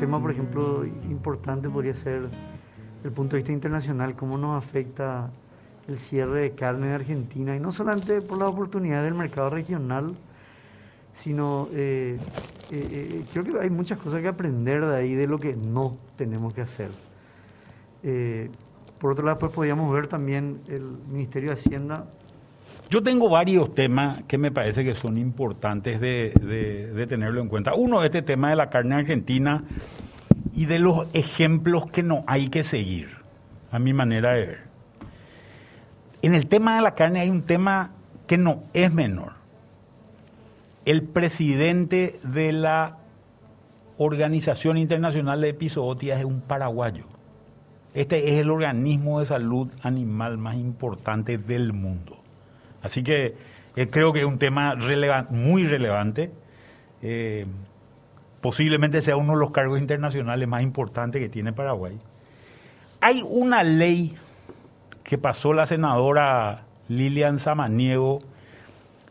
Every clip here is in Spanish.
tema, por ejemplo, importante podría ser, el punto de vista internacional, cómo nos afecta el cierre de carne en Argentina, y no solamente por la oportunidad del mercado regional, sino eh, eh, eh, creo que hay muchas cosas que aprender de ahí de lo que no tenemos que hacer. por otro lado, pues podríamos ver también el Ministerio de Hacienda. Yo tengo varios temas que me parece que son importantes de, tenerlo en cuenta. Uno, este tema de la carne argentina y de los ejemplos que no hay que seguir, a mi manera de ver. En el tema de la carne hay un tema que no es menor el presidente de la Organización Internacional de Epizootias es un paraguayo. Este es el organismo de salud animal más importante del mundo. Así que eh, creo que es un tema muy relevante. Eh, posiblemente sea uno de los cargos internacionales más importantes que tiene Paraguay. Hay una ley que pasó la senadora Lilian Samaniego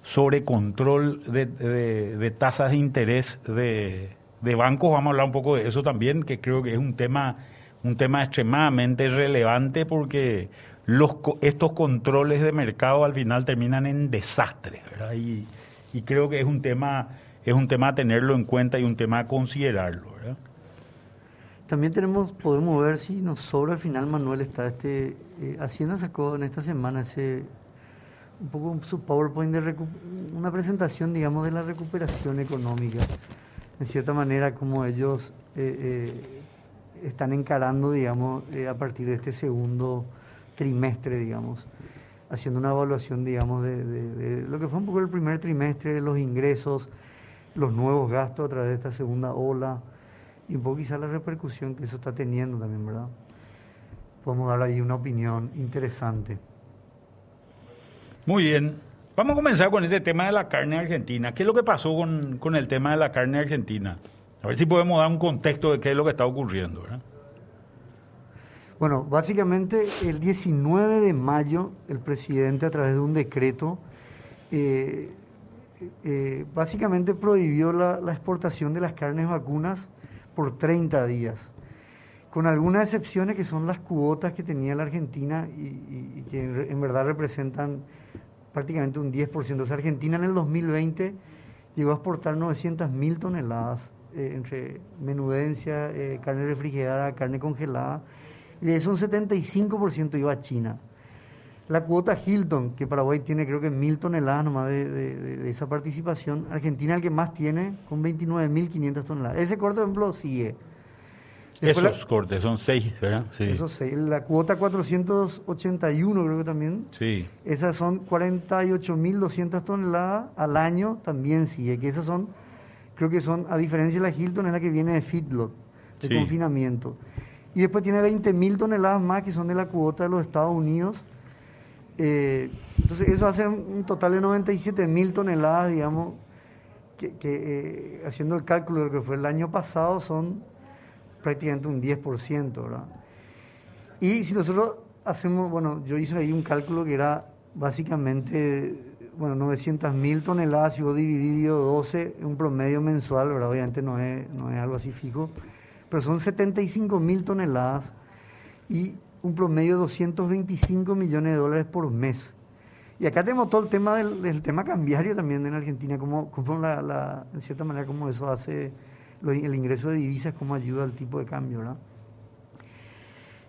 sobre control de, tasas de interés de, bancos. Vamos a hablar un poco de eso también, que creo que es un tema, un tema extremadamente relevante porque los, estos controles de mercado al final terminan en desastres, Y, creo que es un tema es un tema a tenerlo en cuenta y un tema a considerarlo, También tenemos, podemos ver si nos sobra al final, Manuel, está este, eh, Hacienda sacó en esta semana ese un poco su PowerPoint de una presentación, digamos, de la recuperación económica. En cierta manera, como ellos eh, eh, están encarando, digamos, eh, a partir de este segundo trimestre, digamos, haciendo una evaluación, digamos, de, lo que fue un poco el primer trimestre, los ingresos, los nuevos gastos a través de esta segunda ola y un poco quizá la repercusión que eso está teniendo también, ¿verdad? Podemos dar ahí una opinión interesante. Muy bien. Vamos a comenzar con este tema de la carne argentina. ¿Qué es lo que pasó con, el tema de la carne argentina? A ver si podemos dar un contexto de qué es lo que está ocurriendo. Bueno, básicamente el 19 de mayo el presidente a través de un decreto eh, eh, básicamente prohibió la, exportación de las carnes vacunas por 30 días, con algunas excepciones que son las cuotas que tenía la Argentina y, que en verdad representan prácticamente un 10%. O sea, Argentina en el 2020 llegó a exportar 900 mil toneladas eh, entre menudencia, carne refrigerada, carne congelada, y de eso un 75% iba a China. La cuota Hilton, que Paraguay tiene creo que mil toneladas nomás de, de, esa participación, Argentina el que más tiene con 29.500 toneladas. Ese corte, por ejemplo, sigue. Esos cortes, son seis, ¿verdad? Sí. Esos seis. La cuota 481 creo que también. Sí. Esas son 48.200 toneladas al año, también sigue. Que esas son, creo que son, a diferencia de la Hilton, es la que viene de feedlot, de confinamiento. Y después tiene 20.000 toneladas más que son de la cuota de los Estados Unidos. Eh, entonces eso hace un total de 97.000 toneladas, digamos, que, eh, haciendo el cálculo de lo que fue el año pasado son prácticamente un 10%, ¿verdad? Y si nosotros hacemos, bueno, yo hice ahí un cálculo que era básicamente, bueno, 900 mil toneladas, si vos dividido 12, un promedio mensual, ¿verdad? Obviamente no es, no es algo así fijo, pero son 75 mil toneladas y un promedio de 225 millones de dólares por mes. Y acá tenemos todo el tema del, tema cambiario también en Argentina, como, la, la, en cierta manera, como eso hace el ingreso de divisas como ayuda al tipo de cambio.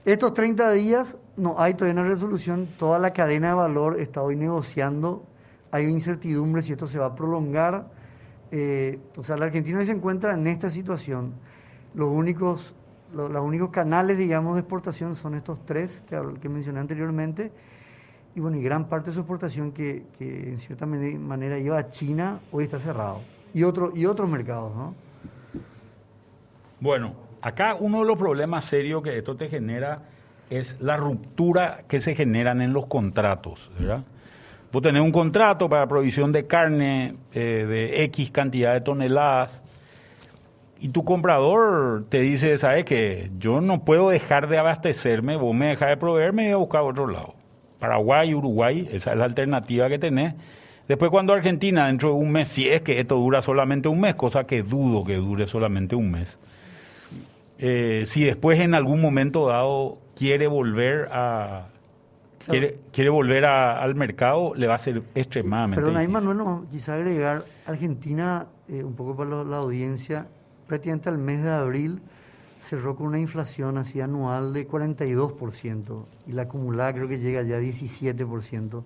Estos 30 días no hay todavía una resolución, toda la cadena de valor está hoy negociando, hay incertidumbre si esto se va a prolongar. Eh, o sea, la Argentina se encuentra en esta situación. Los únicos, los, únicos canales, digamos, de exportación son estos tres que, mencioné anteriormente. Y bueno, y gran parte de su exportación que, que en cierta manera iba a China, hoy está cerrado. Y, otro, y otros mercados, ¿no? Bueno, acá uno de los problemas serios que esto te genera es la ruptura que se generan en los contratos, ¿verdad? Vos tenés un contrato para provisión de carne eh, de X cantidad de toneladas y tu comprador te dice, ¿sabes qué? Yo no puedo dejar de abastecerme, vos me dejas de proveerme y voy a buscar a otro lado. Paraguay, Uruguay, esa es la alternativa que tenés. Después cuando Argentina, dentro de un mes, si es que esto dura solamente un mes, cosa que dudo que dure solamente un mes, Eh, si después en algún momento dado quiere volver a quiere, quiere volver al mercado, le va a ser extremadamente Perdón, ahí. Manuel, no, quizá agregar, Argentina, eh, un poco para la audiencia, prácticamente al mes de abril cerró con una inflación así anual de 42% y la acumulada creo que llega ya a 17%.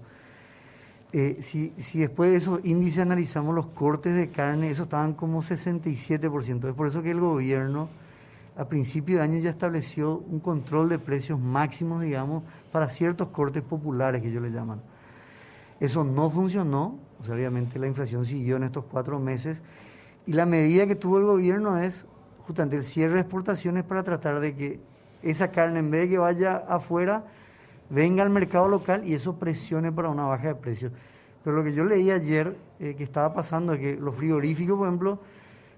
Eh, si, si después de esos índices analizamos los cortes de carne, esos estaban como 67%. Es por eso que el gobierno a principio de año ya estableció un control de precios máximos, digamos, para ciertos cortes populares que ellos le llaman. Eso no funcionó, o sea, obviamente la inflación siguió en estos cuatro meses y la medida que tuvo el gobierno es justamente el cierre de exportaciones para tratar de que esa carne, en vez de que vaya afuera, venga al mercado local y eso presione para una baja de precios. Pero lo que yo leí ayer eh, que estaba pasando es que los frigoríficos, por ejemplo,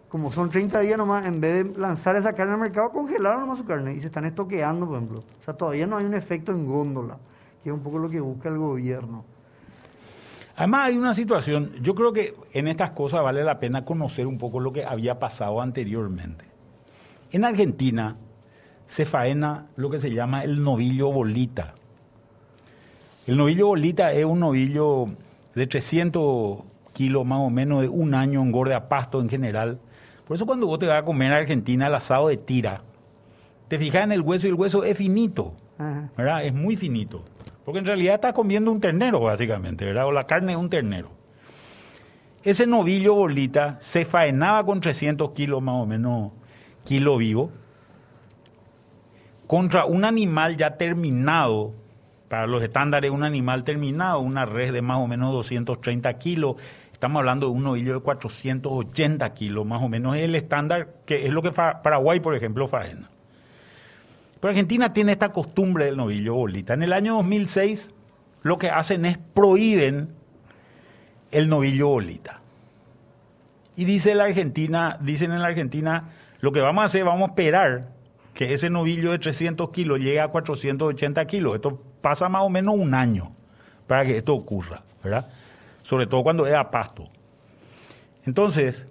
como son 30 días nomás, en vez de lanzar esa carne al mercado, congelaron nomás su carne y se están estoqueando, por ejemplo. O sea, todavía no hay un efecto en góndola, que es un poco lo que busca el gobierno. Además hay una situación, yo creo que en estas cosas vale la pena conocer un poco lo que había pasado anteriormente. En Argentina se faena lo que se llama el novillo bolita. El novillo bolita es un novillo de 300 kilos más o menos de un año, engorde a pasto en general. Por eso cuando vos te vas a comer a Argentina el asado de tira, te fijas en el hueso y el hueso es finito, Ajá. ¿verdad? Es muy finito. Porque en realidad estás comiendo un ternero, básicamente, ¿verdad? O la carne de un ternero. Ese novillo bolita se faenaba con 300 kilos más o menos, kilo vivo, contra un animal ya terminado, para los estándares un animal terminado, una res de más o menos 230 kilos, estamos hablando de un novillo de 480 kilos, más o menos es el estándar, que es lo que Paraguay, por ejemplo, faena. Pero Argentina tiene esta costumbre del novillo bolita. En el año 2006 lo que hacen es prohíben el novillo bolita. Y dice la Argentina, dicen en la Argentina, lo que vamos a hacer, vamos a esperar que ese novillo de 300 kilos llegue a 480 kilos. Esto pasa más o menos un año para que esto ocurra, ¿verdad? Sobre todo cuando es a pasto. Entonces,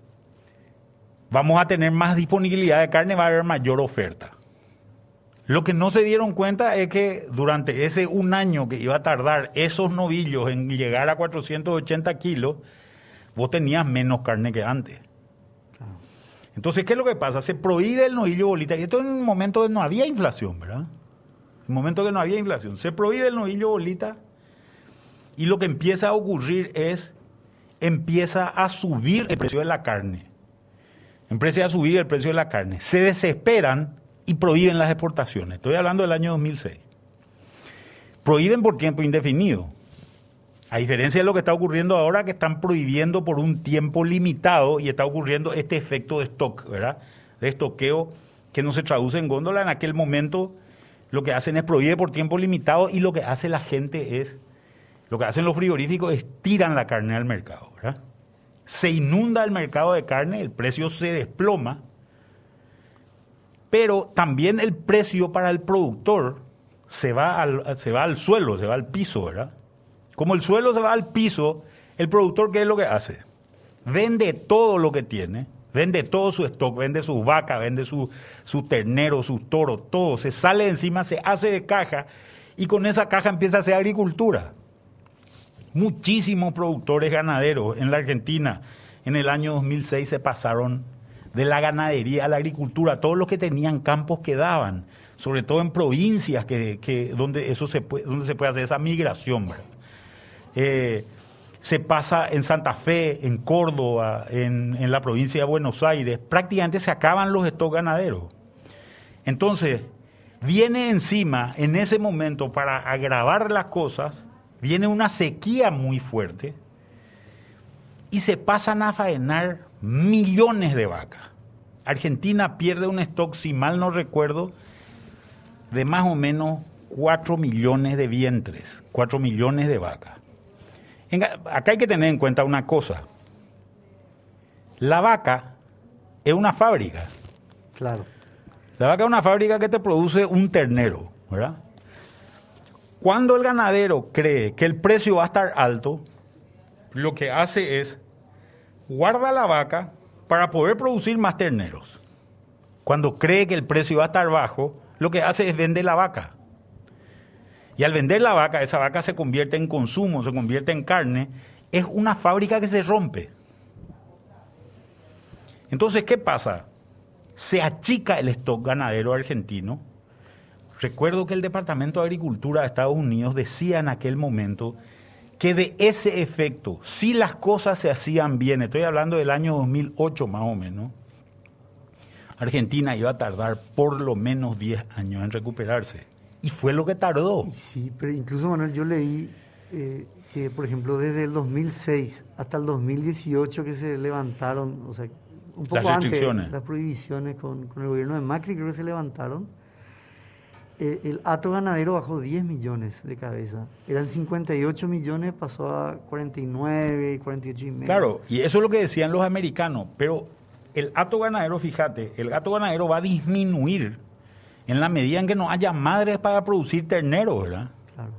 vamos a tener más disponibilidad de carne, va a haber mayor oferta. Lo que no se dieron cuenta es que durante ese un año que iba a tardar esos novillos en llegar a 480 kilos, vos tenías menos carne que antes. Entonces, ¿qué es lo que pasa? Se prohíbe el novillo bolita. Y esto en un momento que no había inflación, ¿verdad? En un momento que no había inflación. Se prohíbe el novillo bolita y lo que empieza a ocurrir es, empieza a subir el precio de la carne. Empieza a subir el precio de la carne. Se desesperan y prohíben las exportaciones. Estoy hablando del año 2006. Prohíben por tiempo indefinido. A diferencia de lo que está ocurriendo ahora, que están prohibiendo por un tiempo limitado y está ocurriendo este efecto de stock, ¿verdad? De estoqueo que no se traduce en góndola. En aquel momento lo que hacen es prohíbe por tiempo limitado y lo que hace la gente es, lo que hacen los frigoríficos es tiran la carne al mercado, ¿verdad? Se inunda el mercado de carne, el precio se desploma, pero también el precio para el productor se va al, se va al suelo, se va al piso, ¿verdad? Como el suelo se va al piso, el productor, ¿qué es lo que hace? Vende todo lo que tiene, vende todo su stock, vende sus vacas, vende su, su ternero, sus toros, todo, se sale encima, se hace de caja y con esa caja empieza a hacer agricultura. Muchísimos productores ganaderos en la Argentina en el año 2006 se pasaron de la ganadería la agricultura, todos los que tenían campos quedaban, sobre todo en provincias que, que donde eso se puede, donde se puede hacer esa migración. Eh, se pasa en Santa Fe, en Córdoba, en, en, la provincia de Buenos Aires, prácticamente se acaban los stocks ganaderos. Entonces, viene encima, en ese momento, para agravar las cosas, viene una sequía muy fuerte y se pasan a faenar millones de vacas. Argentina pierde un stock, si mal no recuerdo, de más o menos 4 millones de vientres, 4 millones de vacas. En, acá hay que tener en cuenta una cosa. La vaca es una fábrica. Claro. La vaca es una fábrica que te produce un ternero, ¿verdad? Cuando el ganadero cree que el precio va a estar alto, lo que hace es guarda la vaca para poder producir más terneros. cuando cree que el precio va a estar bajo, lo que hace es vender la vaca. Y al vender la vaca, esa vaca se convierte en consumo, se convierte en carne, es una fábrica que se rompe. Entonces, ¿qué pasa? Se achica el stock ganadero argentino. Recuerdo que el Departamento de Agricultura de Estados Unidos decía en aquel momento que de ese efecto, si las cosas se hacían bien, estoy hablando del año 2008 más o menos, Argentina iba a tardar por lo menos 10 años en recuperarse. Y fue lo que tardó. Sí, pero incluso Manuel, yo leí eh, que, por ejemplo, desde el 2006 hasta el 2018 que se levantaron, o sea, un poco las antes las prohibiciones con, con, el gobierno de Macri, creo que se levantaron. Eh, el hato ganadero bajó 10 millones de cabeza. Eran 58 millones, pasó a 49, 48 y medio. Claro, y eso es lo que decían los americanos, pero el hato ganadero, fíjate, el gato ganadero va a disminuir en la medida en que no haya madres para producir terneros, ¿verdad? Claro.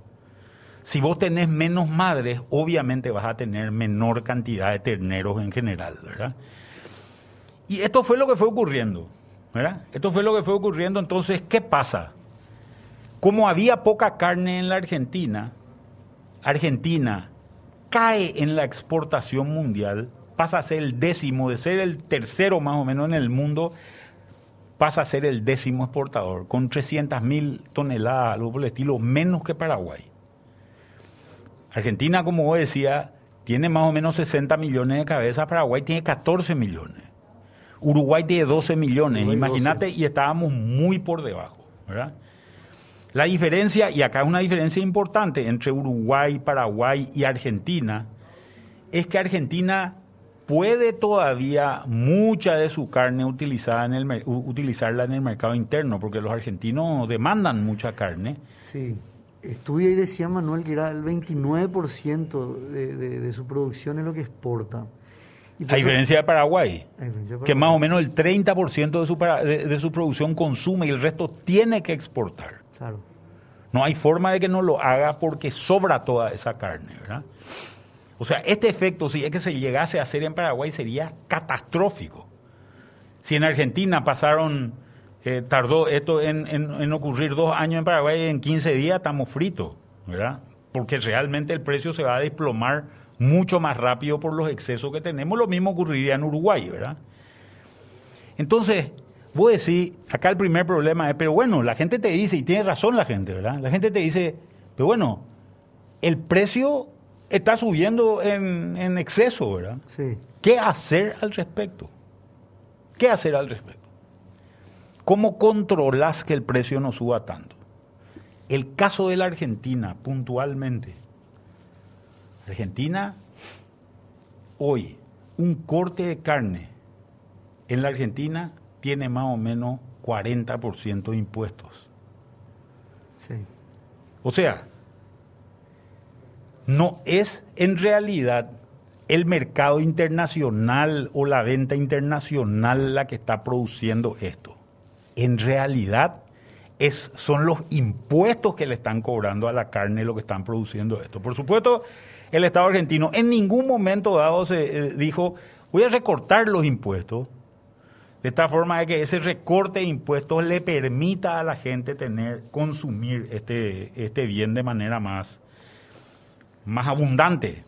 Si vos tenés menos madres, obviamente vas a tener menor cantidad de terneros en general, ¿verdad? Y esto fue lo que fue ocurriendo, ¿verdad? Esto fue lo que fue ocurriendo, entonces, ¿qué pasa? Como había poca carne en la Argentina, Argentina cae en la exportación mundial pasa a ser el décimo, de ser el tercero más o menos en el mundo, pasa a ser el décimo exportador, con 300 mil toneladas, algo por el estilo, menos que Paraguay. Argentina, como vos decía, tiene más o menos 60 millones de cabezas, Paraguay tiene 14 millones. Uruguay tiene 12 millones, imagínate, y estábamos muy por debajo, ¿verdad? La diferencia, y acá es una diferencia importante entre Uruguay, Paraguay y Argentina, es que Argentina puede todavía mucha de su carne utilizada en el, utilizarla en el mercado interno, porque los argentinos demandan mucha carne. Sí, estudia y decía Manuel que era el 29% de, de, su producción es lo que exporta. a diferencia de Paraguay, que más o menos el 30% de su, de, de su producción consume y el resto tiene que exportar. Claro. No hay forma de que no lo haga porque sobra toda esa carne, ¿verdad? O sea, este efecto, si es que se llegase a hacer en Paraguay, sería catastrófico. Si en Argentina pasaron, eh, tardó esto en, ocurrir dos años en Paraguay, en 15 días estamos fritos, ¿verdad? Porque realmente el precio se va a desplomar mucho más rápido por los excesos que tenemos. Lo mismo ocurriría en Uruguay, ¿verdad? Entonces, voy a decir, acá el primer problema es, pero bueno, la gente te dice, y tiene razón la gente, ¿verdad? La gente te dice, pero bueno, el precio está subiendo en, exceso, ¿verdad? Sí. ¿Qué hacer al respecto? ¿Qué hacer al respecto? ¿Cómo controlas que el precio no suba tanto? El caso de la Argentina, puntualmente. Argentina, hoy, un corte de carne en la Argentina tiene más o menos 40% de impuestos. Sí. O sea, no es en realidad el mercado internacional o la venta internacional la que está produciendo esto. En realidad es, son los impuestos que le están cobrando a la carne lo que están produciendo esto. Por supuesto, el Estado argentino en ningún momento dado se eh, dijo, voy a recortar los impuestos, de esta forma de que ese recorte de impuestos le permita a la gente tener, consumir este, este bien de manera más, más abundante.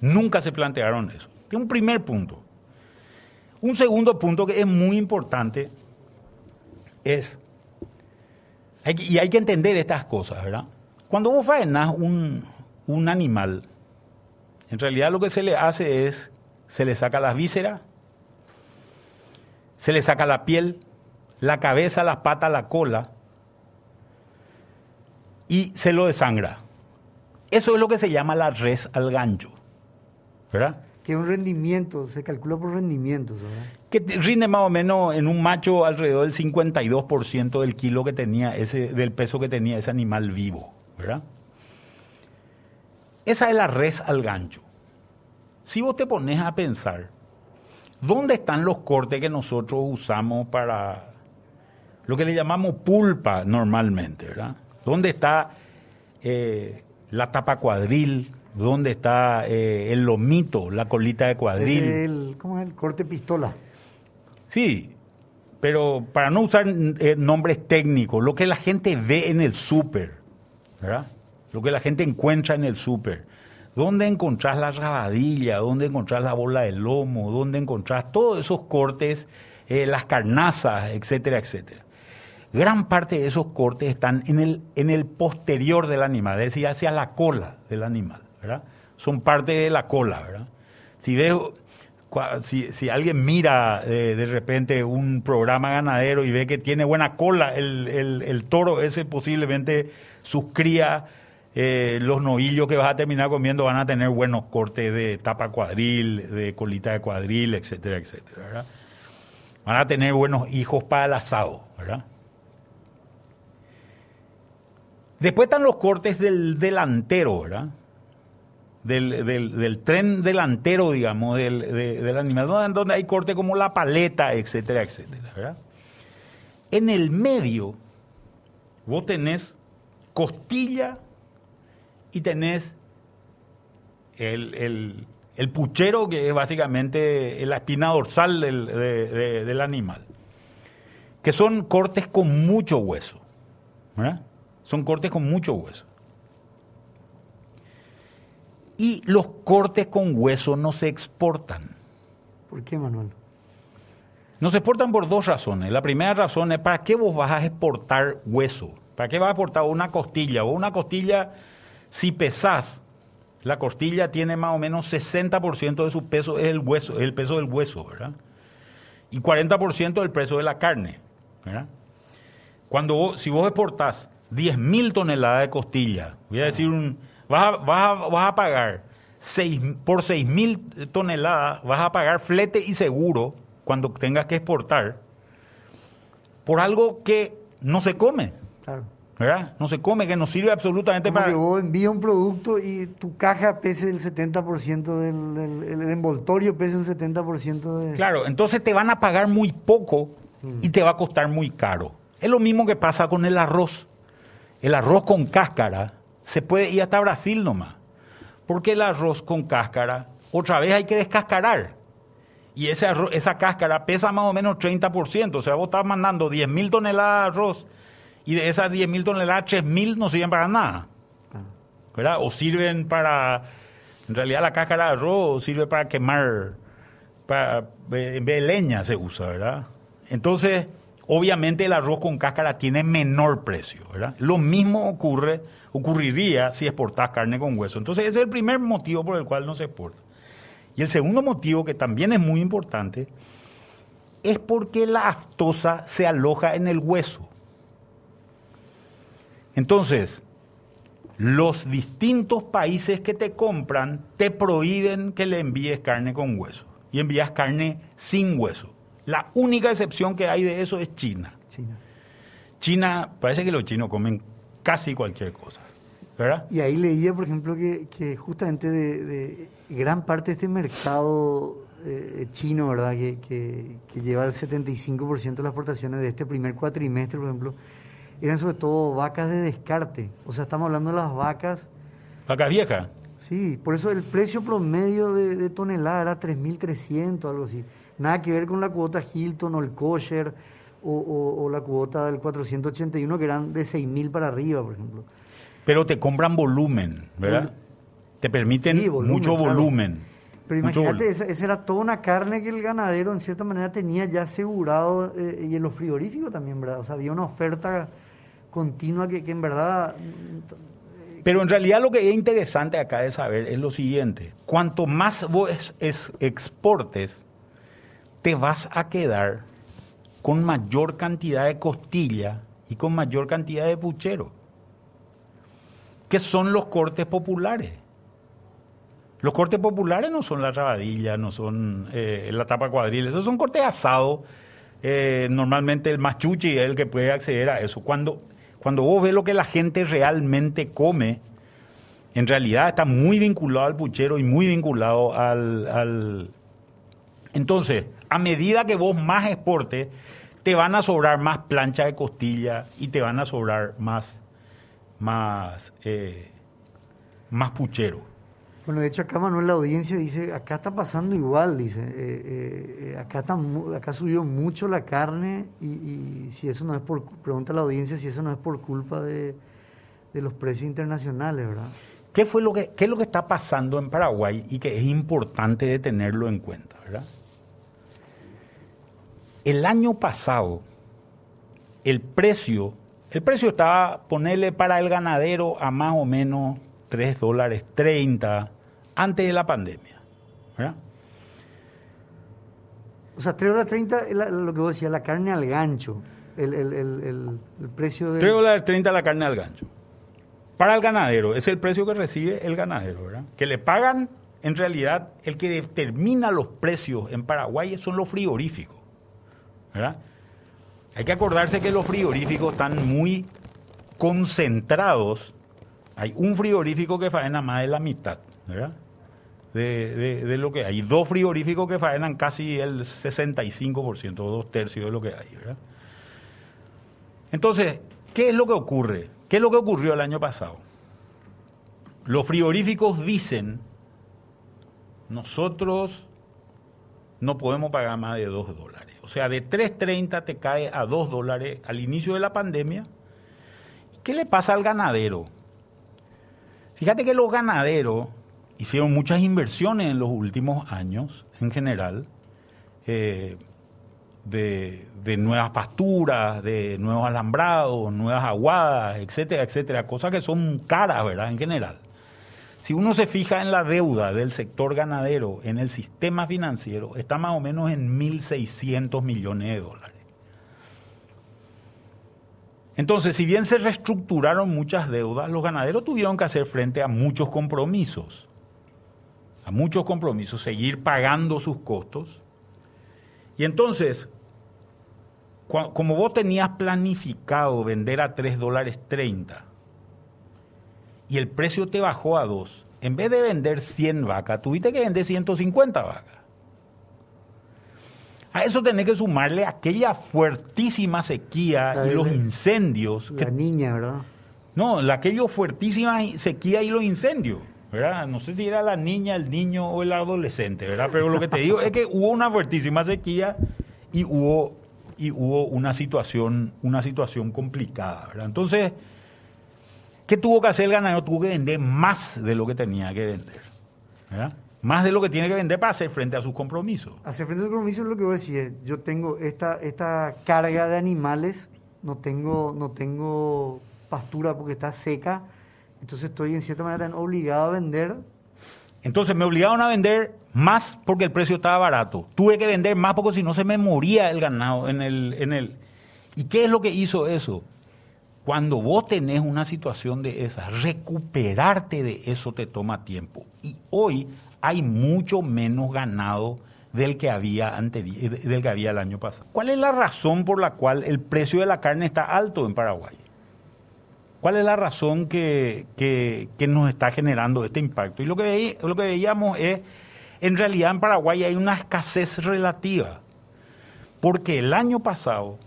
Nunca se plantearon eso. Es un primer punto. Un segundo punto que es muy importante es, y hay que entender estas cosas, ¿verdad? Cuando vos faenás un, un animal, en realidad lo que se le hace es, se le saca las vísceras, se le saca la piel, la cabeza, las patas, la cola, y se lo desangra. Eso es lo que se llama la res al gancho. ¿Verdad? Que es un rendimiento, se calcula por rendimientos, ¿verdad? Que rinde más o menos en un macho alrededor del 52% del kilo que tenía ese, del peso que tenía ese animal vivo, ¿verdad? Esa es la res al gancho. Si vos te pones a pensar, ¿dónde están los cortes que nosotros usamos para lo que le llamamos pulpa normalmente, ¿verdad? ¿Dónde está eh, la tapa cuadril, dónde está eh, el lomito, la colita de cuadril. El, ¿Cómo es el corte pistola? Sí, pero para no usar eh, nombres técnicos, lo que la gente ve en el súper, ¿verdad? Lo que la gente encuentra en el súper. ¿Dónde encontrás la rabadilla? ¿Dónde encontrás la bola de lomo? ¿Dónde encontrás todos esos cortes, eh, las carnazas, etcétera, etcétera? Gran parte de esos cortes están en el, en el posterior del animal, es decir, hacia la cola del animal, ¿verdad? Son parte de la cola, ¿verdad? Si veo si, alguien mira eh, de repente un programa ganadero y ve que tiene buena cola, el, toro ese posiblemente sus crías, eh, los novillos que vas a terminar comiendo van a tener buenos cortes de tapa cuadril, de colita de cuadril, etcétera, etcétera. Van a tener buenos hijos para el asado, ¿verdad? Después están los cortes del delantero, ¿verdad? del, tren delantero, digamos, del, animal, donde, hay corte como la paleta, etcétera, etcétera. En el medio, vos tenés costilla y tenés el, puchero, que es básicamente la espina dorsal del, del animal, que son cortes con mucho hueso. Son cortes con mucho hueso. Y los cortes con hueso no se exportan. ¿Por qué, Manuel? No se exportan por dos razones. La primera razón es, ¿para qué vos vas a exportar hueso? ¿Para qué vas a exportar una costilla? O una costilla, si pesás, la costilla tiene más o menos 60% de su peso, es el hueso, es el peso del hueso, ¿verdad? Y 40% del peso de la carne, ¿verdad? Cuando si vos exportás 10.000 toneladas de costilla, voy a decir un vas a, pagar por 6 mil toneladas, vas a pagar flete y seguro cuando tengas que exportar por algo que no se come. Claro. ¿Verdad? No se come, que no sirve absolutamente para... Que vos envías un producto y tu caja pese el 70% del, el envoltorio pese el 70% de... Claro, entonces te van a pagar muy poco mm. y te va a costar muy caro. Es lo mismo que pasa con el arroz. El arroz con cáscara se puede ir hasta Brasil nomás. Porque el arroz con cáscara, otra vez hay que descascarar. Y ese esa cáscara pesa más o menos 30%. O sea, vos estás mandando 10.000 toneladas de arroz y de esas 10.000 toneladas, 3.000 no sirven para nada. ¿Verdad? O sirven para... En realidad la cáscara de arroz sirve para quemar... Para, en vez de leña se usa, ¿verdad? Entonces, obviamente el arroz con cáscara tiene menor precio, ¿verdad? Lo mismo ocurre ocurriría si exportas carne con hueso. Entonces, ese es el primer motivo por el cual no se exporta. Y el segundo motivo, que también es muy importante, es porque la aftosa se aloja en el hueso. Entonces, los distintos países que te compran te prohíben que le envíes carne con hueso y envías carne sin hueso. La única excepción que hay de eso es China. China, China parece que los chinos comen casi cualquier cosa. Y ahí leía, por ejemplo, que, justamente de, gran parte de este mercado eh, chino, ¿verdad? Que, lleva el 75% de las exportaciones de este primer cuatrimestre, por ejemplo, eran sobre todo vacas de descarte. O sea, estamos hablando de las vacas... ¿Vacas viejas? Sí, por eso el precio promedio de, tonelada era 3.300, algo así. Nada que ver con la cuota Hilton o el kosher o, o la cuota del 481, que eran de 6.000 para arriba, por ejemplo pero te compran volumen, ¿verdad? Te permiten mucho volumen. Pero imagínate, esa, era toda una carne que el ganadero en cierta manera tenía ya asegurado eh, y en los frigoríficos también, ¿verdad? O sea, había una oferta continua que, en verdad... Pero en realidad lo que es interesante acá de saber es lo siguiente. Cuanto más vos exportes, te vas a quedar con mayor cantidad de costilla y con mayor cantidad de puchero que son los cortes populares. Los cortes populares no son la rabadilla, no son eh, la tapa cuadril, esos son cortes asados. Eh, normalmente el machuchi es el que puede acceder a eso. Cuando, cuando vos ves lo que la gente realmente come, en realidad está muy vinculado al puchero y muy vinculado al. Entonces, a medida que vos más exportes, te van a sobrar más plancha de costilla y te van a sobrar más más, eh, más puchero. Bueno, de hecho acá Manuel la audiencia dice, acá está pasando igual, dice, eh, eh, acá está, acá subió mucho la carne y, si eso no es por, pregunta la audiencia si eso no es por culpa de, de los precios internacionales, ¿verdad? ¿Qué, fue lo que, ¿Qué es lo que está pasando en Paraguay y que es importante de tenerlo en cuenta, verdad? El año pasado, el precio, el precio estaba, ponerle para el ganadero a más o menos 3 dólares 30 antes de la pandemia. ¿verdad? O sea, 3 dólares 30 es lo que vos decías, la carne al gancho, el, el, el, el precio de... 3 dólares 30 la carne al gancho. Para el ganadero, es el precio que recibe el ganadero, ¿verdad? Que le pagan, en realidad, el que determina los precios en Paraguay son los frigoríficos, ¿verdad? Hay que acordarse que los frigoríficos están muy concentrados. Hay un frigorífico que faena más de la mitad, ¿verdad? De, lo que hay. Dos frigoríficos que faenan casi el 65%, o dos tercios de lo que hay. Entonces, ¿qué es lo que ocurre? ¿Qué es lo que ocurrió el año pasado? Los frigoríficos dicen, nosotros no podemos pagar más de 2 dólares. O sea, de 3.30 te cae a 2 dólares al inicio de la pandemia. ¿Qué le pasa al ganadero? Fíjate que los ganaderos hicieron muchas inversiones en los últimos años, en general, eh, de, nuevas pasturas, de nuevos alambrados, nuevas aguadas, etcétera, etcétera, cosas que son caras, ¿verdad? En general. Si uno se fija en la deuda del sector ganadero en el sistema financiero, está más o menos en 1.600 millones de dólares. Entonces, si bien se reestructuraron muchas deudas, los ganaderos tuvieron que hacer frente a muchos compromisos a muchos compromisos, seguir pagando sus costos. Y entonces, como vos tenías planificado vender a 3 dólares 30 y el precio te bajó a 2, en vez de vender 100 vacas, tuviste que vender 150 vacas. A eso tenés que sumarle aquella fuertísima sequía y los incendios. La niña, ¿verdad? No, aquella fuertísima sequía y los incendios. No sé si era la niña, el niño o el adolescente, ¿verdad? Pero lo que te digo es que hubo una fuertísima sequía y hubo, y hubo una, situación, una situación complicada, ¿verdad? Entonces, ¿qué tuvo que hacer el ganadero? Tuvo que vender más de lo que tenía que vender, ¿verdad? Más de lo que tiene que vender para hacer frente a sus compromisos. Hacer frente a sus compromisos es lo que voy a decir. Yo tengo esta, esta carga de animales, no tengo, no tengo pastura porque está seca entonces estoy en cierta manera obligado a vender. Entonces me obligaron a vender más porque el precio estaba barato. Tuve que vender más porque si no se me moría el ganado en el, en el... ¿Y qué es lo que hizo eso? Cuando vos tenés una situación de esa, recuperarte de eso te toma tiempo. Y hoy hay mucho menos ganado del que había del que había el año pasado. ¿Cuál es la razón por la cual el precio de la carne está alto en Paraguay? ¿Cuál es la razón que, nos está generando este impacto? Y lo que, lo que veíamos es, en realidad en Paraguay hay una escasez relativa, porque el año pasado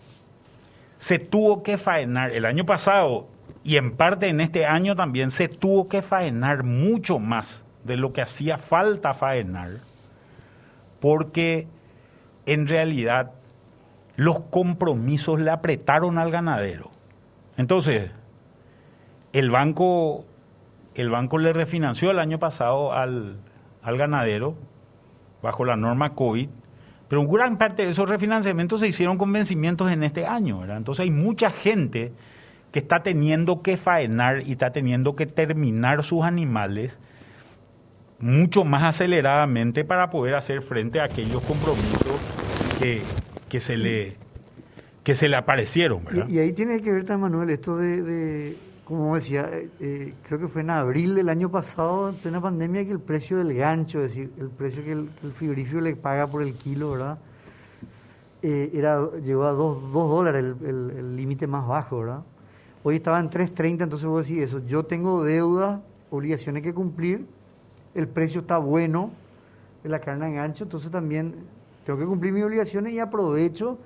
se tuvo que faenar, el año pasado y en parte en este año también se tuvo que faenar mucho más de lo que hacía falta faenar, porque en realidad los compromisos le apretaron al ganadero. Entonces, el banco, el banco le refinanció el año pasado al, ganadero bajo la norma COVID, pero gran parte de esos refinanciamientos se hicieron con vencimientos en este año. Entonces hay mucha gente que está teniendo que faenar y está teniendo que terminar sus animales mucho más aceleradamente para poder hacer frente a aquellos compromisos que, se le que se le aparecieron. Y, ahí tiene que ver también, Manuel, esto de como decía, eh, eh, creo que fue en abril del año pasado, en plena pandemia, que el precio del gancho, es decir, el precio que el, frigorífico le paga por el kilo, ¿verdad? Eh, era, llegó a 2 dólares el límite más bajo, ¿verdad? Hoy estaba en 3.30, entonces voy a decir eso. Yo tengo deuda, obligaciones que cumplir, el precio está bueno de la carne en gancho, entonces también tengo que cumplir mis obligaciones y aprovecho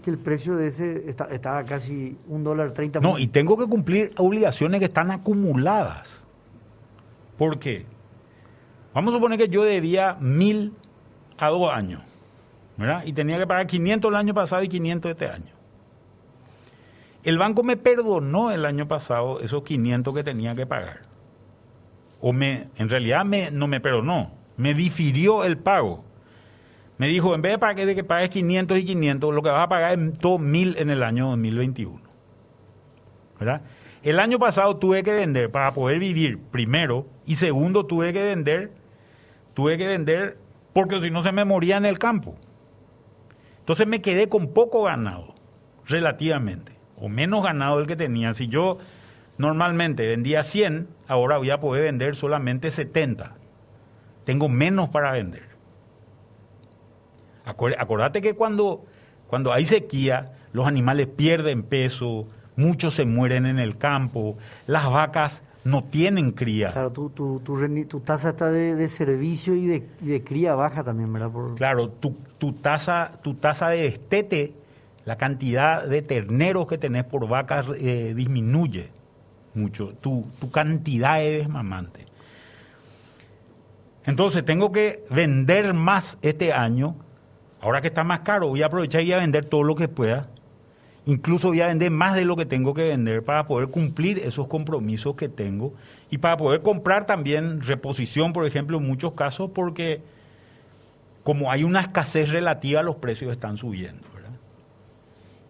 que el precio de ese estaba está casi un dólar treinta. No, y tengo que cumplir obligaciones que están acumuladas. ¿Por qué? Vamos a suponer que yo debía mil a dos años, ¿verdad? Y tenía que pagar 500 el año pasado y 500 este año. El banco me perdonó el año pasado esos 500 que tenía que pagar. O me, en realidad me, no me perdonó, me difirió el pago. Me dijo, en vez de, pagar, que pagues 500 y 500, lo que vas a pagar es todo 1000 en el año 2021. ¿Verdad? El año pasado tuve que vender para poder vivir, primero, y segundo, tuve que vender, tuve que vender porque si no se me moría en el campo. Entonces me quedé con poco ganado, relativamente, o menos ganado del que tenía. Si yo normalmente vendía 100, ahora voy a poder vender solamente 70. Tengo menos para vender. Acordate que cuando, cuando hay sequía, los animales pierden peso, muchos se mueren en el campo, las vacas no tienen cría. Claro, tu, tu, tu, tasa está de, servicio y de, cría baja también, ¿verdad? Claro, tu, tu, tasa, tu tasa de estete, la cantidad de terneros que tenés por vacas eh, disminuye mucho, tu, tu cantidad es desmamante. Entonces tengo que vender más este año Ahora que está más caro, voy a aprovechar y voy a vender todo lo que pueda. Incluso voy a vender más de lo que tengo que vender para poder cumplir esos compromisos que tengo y para poder comprar también reposición, por ejemplo, en muchos casos, porque como hay una escasez relativa, los precios están subiendo.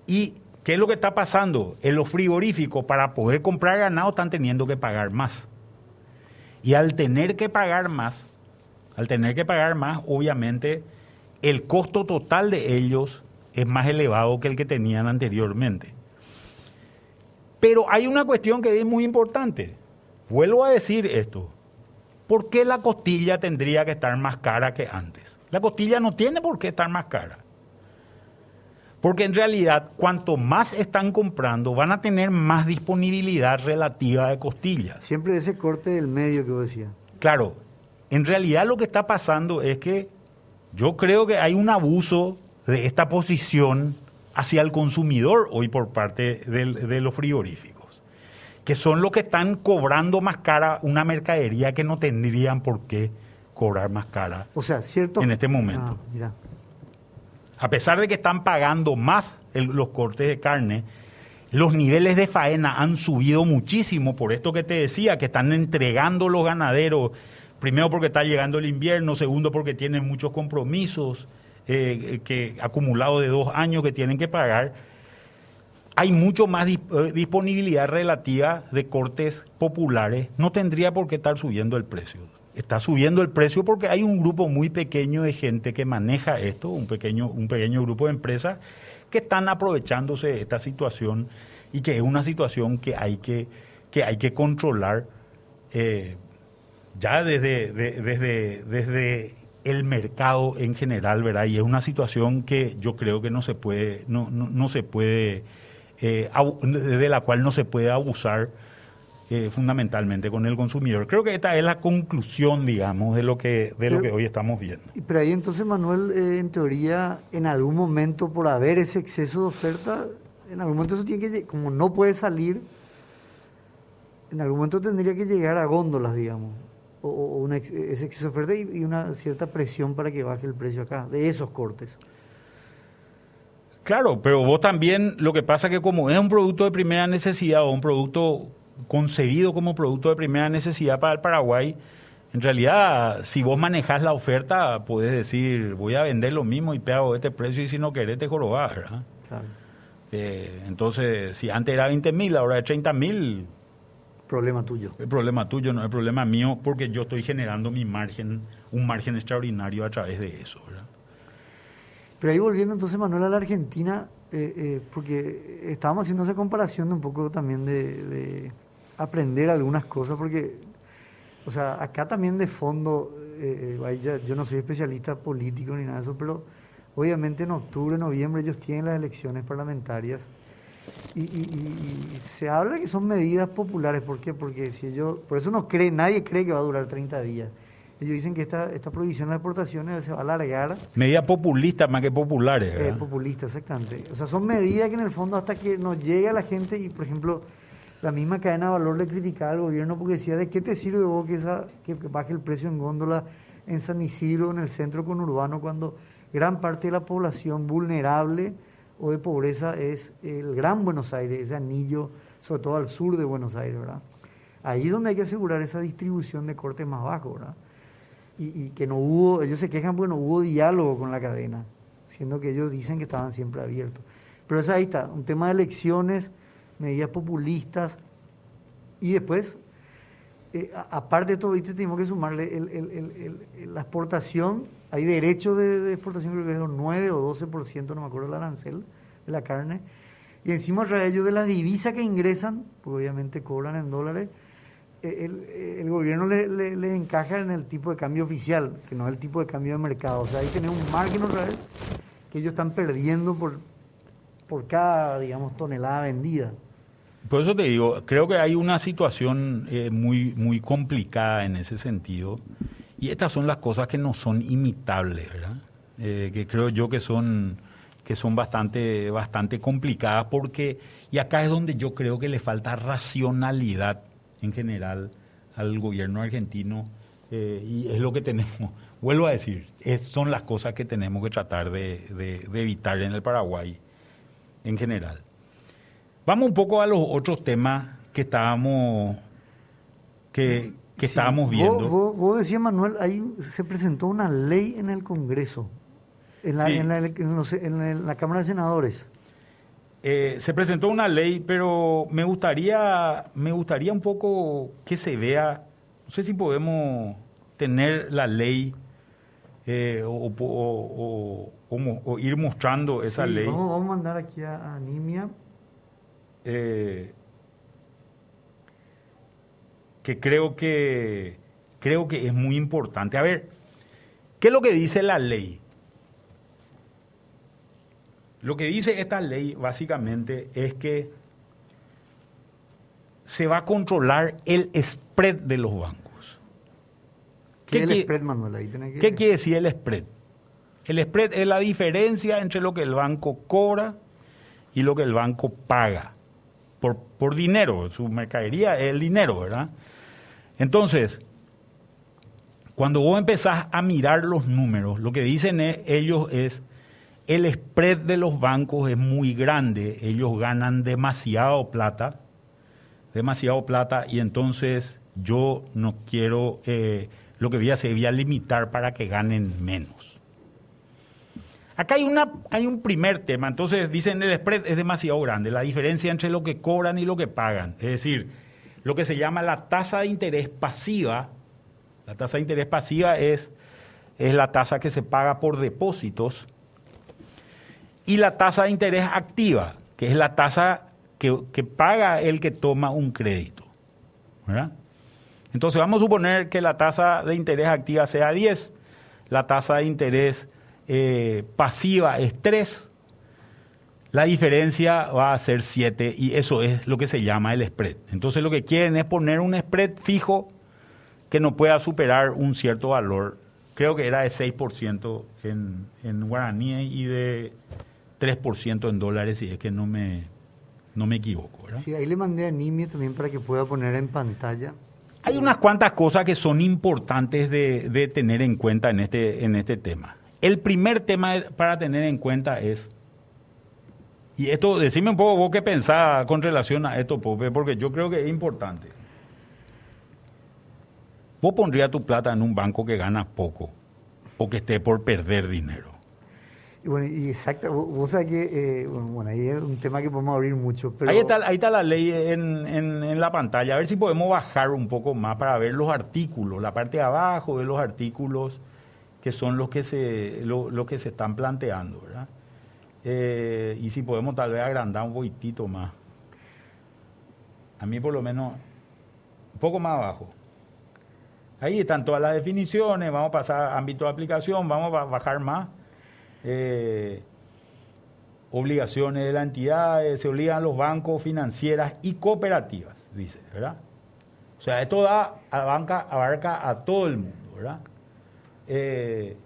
¿Y qué es lo que está pasando? En los frigoríficos, para poder comprar ganado, están teniendo que pagar más. Y al tener que pagar más, al tener que pagar más, obviamente el costo total de ellos es más elevado que el que tenían anteriormente. Pero hay una cuestión que es muy importante. Vuelvo a decir esto. ¿Por qué la costilla tendría que estar más cara que antes? La costilla no tiene por qué estar más cara. Porque en realidad, cuanto más están comprando, van a tener más disponibilidad relativa de costilla. Siempre ese corte del medio que vos decías. Claro, en realidad lo que está pasando es que yo creo que hay un abuso de esta posición hacia el consumidor hoy por parte de, los frigoríficos, que son los que están cobrando más cara una mercadería que no tendrían por qué cobrar más cara o sea, ¿cierto? en este momento. Ah, A pesar de que están pagando más los cortes de carne, los niveles de faena han subido muchísimo por esto que te decía, que están entregando los ganaderos Primero porque está llegando el invierno, segundo porque tienen muchos compromisos eh, que acumulados de dos años que tienen que pagar. Hay mucho más eh, disponibilidad relativa de cortes populares. No tendría por qué estar subiendo el precio. Está subiendo el precio porque hay un grupo muy pequeño de gente que maneja esto, un pequeño, un pequeño grupo de empresas que están aprovechándose de esta situación y que es una situación que hay que, que, hay que controlar. Eh, ya desde, desde, desde el mercado en general, ¿verdad? Y es una situación que yo creo que no se puede, no, no, se puede, eh, de la cual no se puede abusar eh, fundamentalmente con el consumidor. Creo que esta es la conclusión, digamos, de lo que, de lo que hoy estamos viendo. Pero ahí entonces, Manuel, eh, en teoría, en algún momento, por haber ese exceso de oferta, en algún momento eso tiene que, como no puede salir, en algún momento tendría que llegar a góndolas, digamos o, una, ese exceso de oferta y, una cierta presión para que baje el precio acá, de esos cortes. Claro, pero vos también, lo que pasa que como es un producto de primera necesidad o un producto concebido como producto de primera necesidad para el Paraguay, en realidad, si vos manejás la oferta, puedes decir, voy a vender lo mismo y pago este precio y si no querés te jorobás, ¿verdad? Claro. Eh, entonces, si antes era 20 mil, ahora es 30 mil, Problema tuyo. El problema tuyo, no es problema mío, porque yo estoy generando mi margen, un margen extraordinario a través de eso, ¿verdad? Pero ahí volviendo entonces, Manuel, a la Argentina, eh, eh, porque estábamos haciendo esa comparación de un poco también de, aprender algunas cosas, porque, o sea, acá también de fondo, eh, yo no soy especialista político ni nada de eso, pero obviamente en octubre, noviembre ellos tienen las elecciones parlamentarias y, se habla que son medidas populares. ¿Por qué? Porque si ellos, por eso no cree, nadie cree que va a durar 30 días. Ellos dicen que esta, esta prohibición de exportaciones se va a alargar. Medidas populistas más que populares. Eh, populistas, exactamente. O sea, son medidas que en el fondo hasta que nos llegue a la gente y, por ejemplo, la misma cadena de valor le criticaba al gobierno porque decía, ¿de qué te sirve vos que, esa, que baje el precio en góndola en San Isidro, en el centro conurbano, cuando gran parte de la población vulnerable o de pobreza es el Gran Buenos Aires, ese anillo, sobre todo al sur de Buenos Aires, ¿verdad? Ahí es donde hay que asegurar esa distribución de corte más bajo, ¿verdad? Y, y, que no hubo, ellos se quejan porque no hubo diálogo con la cadena, siendo que ellos dicen que estaban siempre abiertos. Pero eso ahí está, un tema de elecciones, medidas populistas, y después, eh, aparte de todo tenemos que sumarle la exportación, hay derecho de, exportación, creo que es un 9 o 12%, no me acuerdo el arancel de la carne, y encima a ellos de la divisa que ingresan, pues obviamente cobran en dólares, eh, el, gobierno le, encaja en el tipo de cambio oficial, que no es el tipo de cambio de mercado. O sea, ahí tenemos un margen otra que ellos están perdiendo por, por cada, digamos, tonelada vendida. Por eso te digo, creo que hay una situación eh, muy, muy complicada en ese sentido. Y estas son las cosas que no son imitables, ¿verdad? Eh, que creo yo que son, que son bastante, bastante complicadas porque, y acá es donde yo creo que le falta racionalidad en general al gobierno argentino eh, y es lo que tenemos, vuelvo a decir, son las cosas que tenemos que tratar de, evitar en el Paraguay en general. Vamos un poco a los otros temas que estábamos que, estábamos viendo. Vos, decías, Manuel, ahí se presentó una ley en el Congreso, en la, en la Cámara de Senadores. Eh, se presentó una ley, pero me gustaría, me gustaría un poco que se vea, no sé si podemos tener la ley eh, o, ir mostrando esa ley. Vamos, a mandar aquí a, Animia. Eh, que creo que creo que es muy importante. A ver, ¿qué es lo que dice la ley? Lo que dice esta ley básicamente es que se va a controlar el spread de los bancos. ¿Qué, el spread, Manuel? ¿Qué quiere decir el spread? El spread es la diferencia entre lo que el banco cobra y lo que el banco paga por, por dinero. Su mercadería es el dinero, ¿verdad? Entonces, cuando vos empezás a mirar los números, lo que dicen ellos es el spread de los bancos es muy grande, ellos ganan demasiado plata, demasiado plata, y entonces yo no quiero, eh, lo que voy a hacer, voy a limitar para que ganen menos. Acá hay, una, hay un primer tema, entonces dicen el spread es demasiado grande, la diferencia entre lo que cobran y lo que pagan, es decir, lo que se llama la tasa de interés pasiva, la tasa de interés pasiva es, es la tasa que se paga por depósitos, y la tasa de interés activa, que es la tasa que, paga el que toma un crédito. Entonces vamos a suponer que la tasa de interés activa sea 10, la tasa de interés eh, pasiva es 3, la diferencia va a ser 7 y eso es lo que se llama el spread. Entonces lo que quieren es poner un spread fijo que no pueda superar un cierto valor. Creo que era de 6% en, en guaraní y de 3% en dólares, si es que no me, no me equivoco. ¿verdad? Sí, ahí le mandé a Nimi también para que pueda poner en pantalla. Hay unas cuantas cosas que son importantes de, tener en cuenta en este, en este tema. El primer tema para tener en cuenta es, y esto, decime un poco vos qué pensás con relación a esto, Pope, porque yo creo que es importante. Vos pondrías tu plata en un banco que gana poco o que esté por perder dinero. Y bueno, y exacto, vos sabés que, eh, bueno, ahí es un tema que podemos abrir mucho. Pero... Ahí, está, ahí está la ley en, en, la pantalla, a ver si podemos bajar un poco más para ver los artículos, la parte de abajo de los artículos que son los que se, lo, que se están planteando, ¿verdad? Eh, y si podemos tal vez agrandar un poquitito más. A mí por lo menos un poco más abajo. Ahí están todas las definiciones, vamos a pasar a ámbito de aplicación, vamos a bajar más eh, obligaciones de la entidad, se obligan a los bancos, financieras y cooperativas, dice, ¿verdad? O sea, esto da a banca, abarca a todo el mundo, ¿verdad? Eh,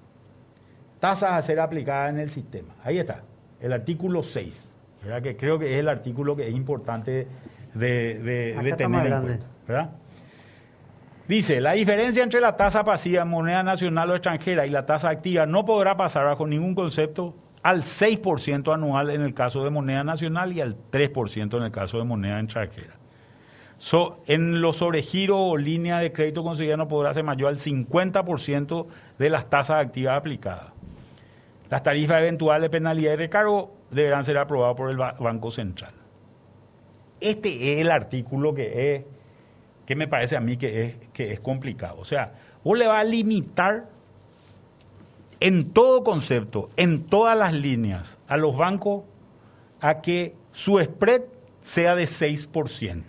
tasas a ser aplicadas en el sistema. Ahí está, el artículo 6, ¿verdad? Que creo que es el artículo que es importante de, tener en cuenta. ¿verdad? Dice, la diferencia entre la tasa pasiva, moneda nacional o extranjera, y la tasa activa no podrá pasar bajo ningún concepto al 6% anual en el caso de moneda nacional y al 3% en el caso de moneda extranjera. en los sobregiros o línea de crédito conseguida no podrá ser mayor al 50% de las tasas activas aplicadas. Las tarifas eventuales de penalidad y recargo deberán ser aprobadas por el Banco Central. Este es el artículo que es que me parece a mí que es, que es complicado. O sea, vos le va a limitar en todo concepto, en todas las líneas, a los bancos a que su spread sea de 6%.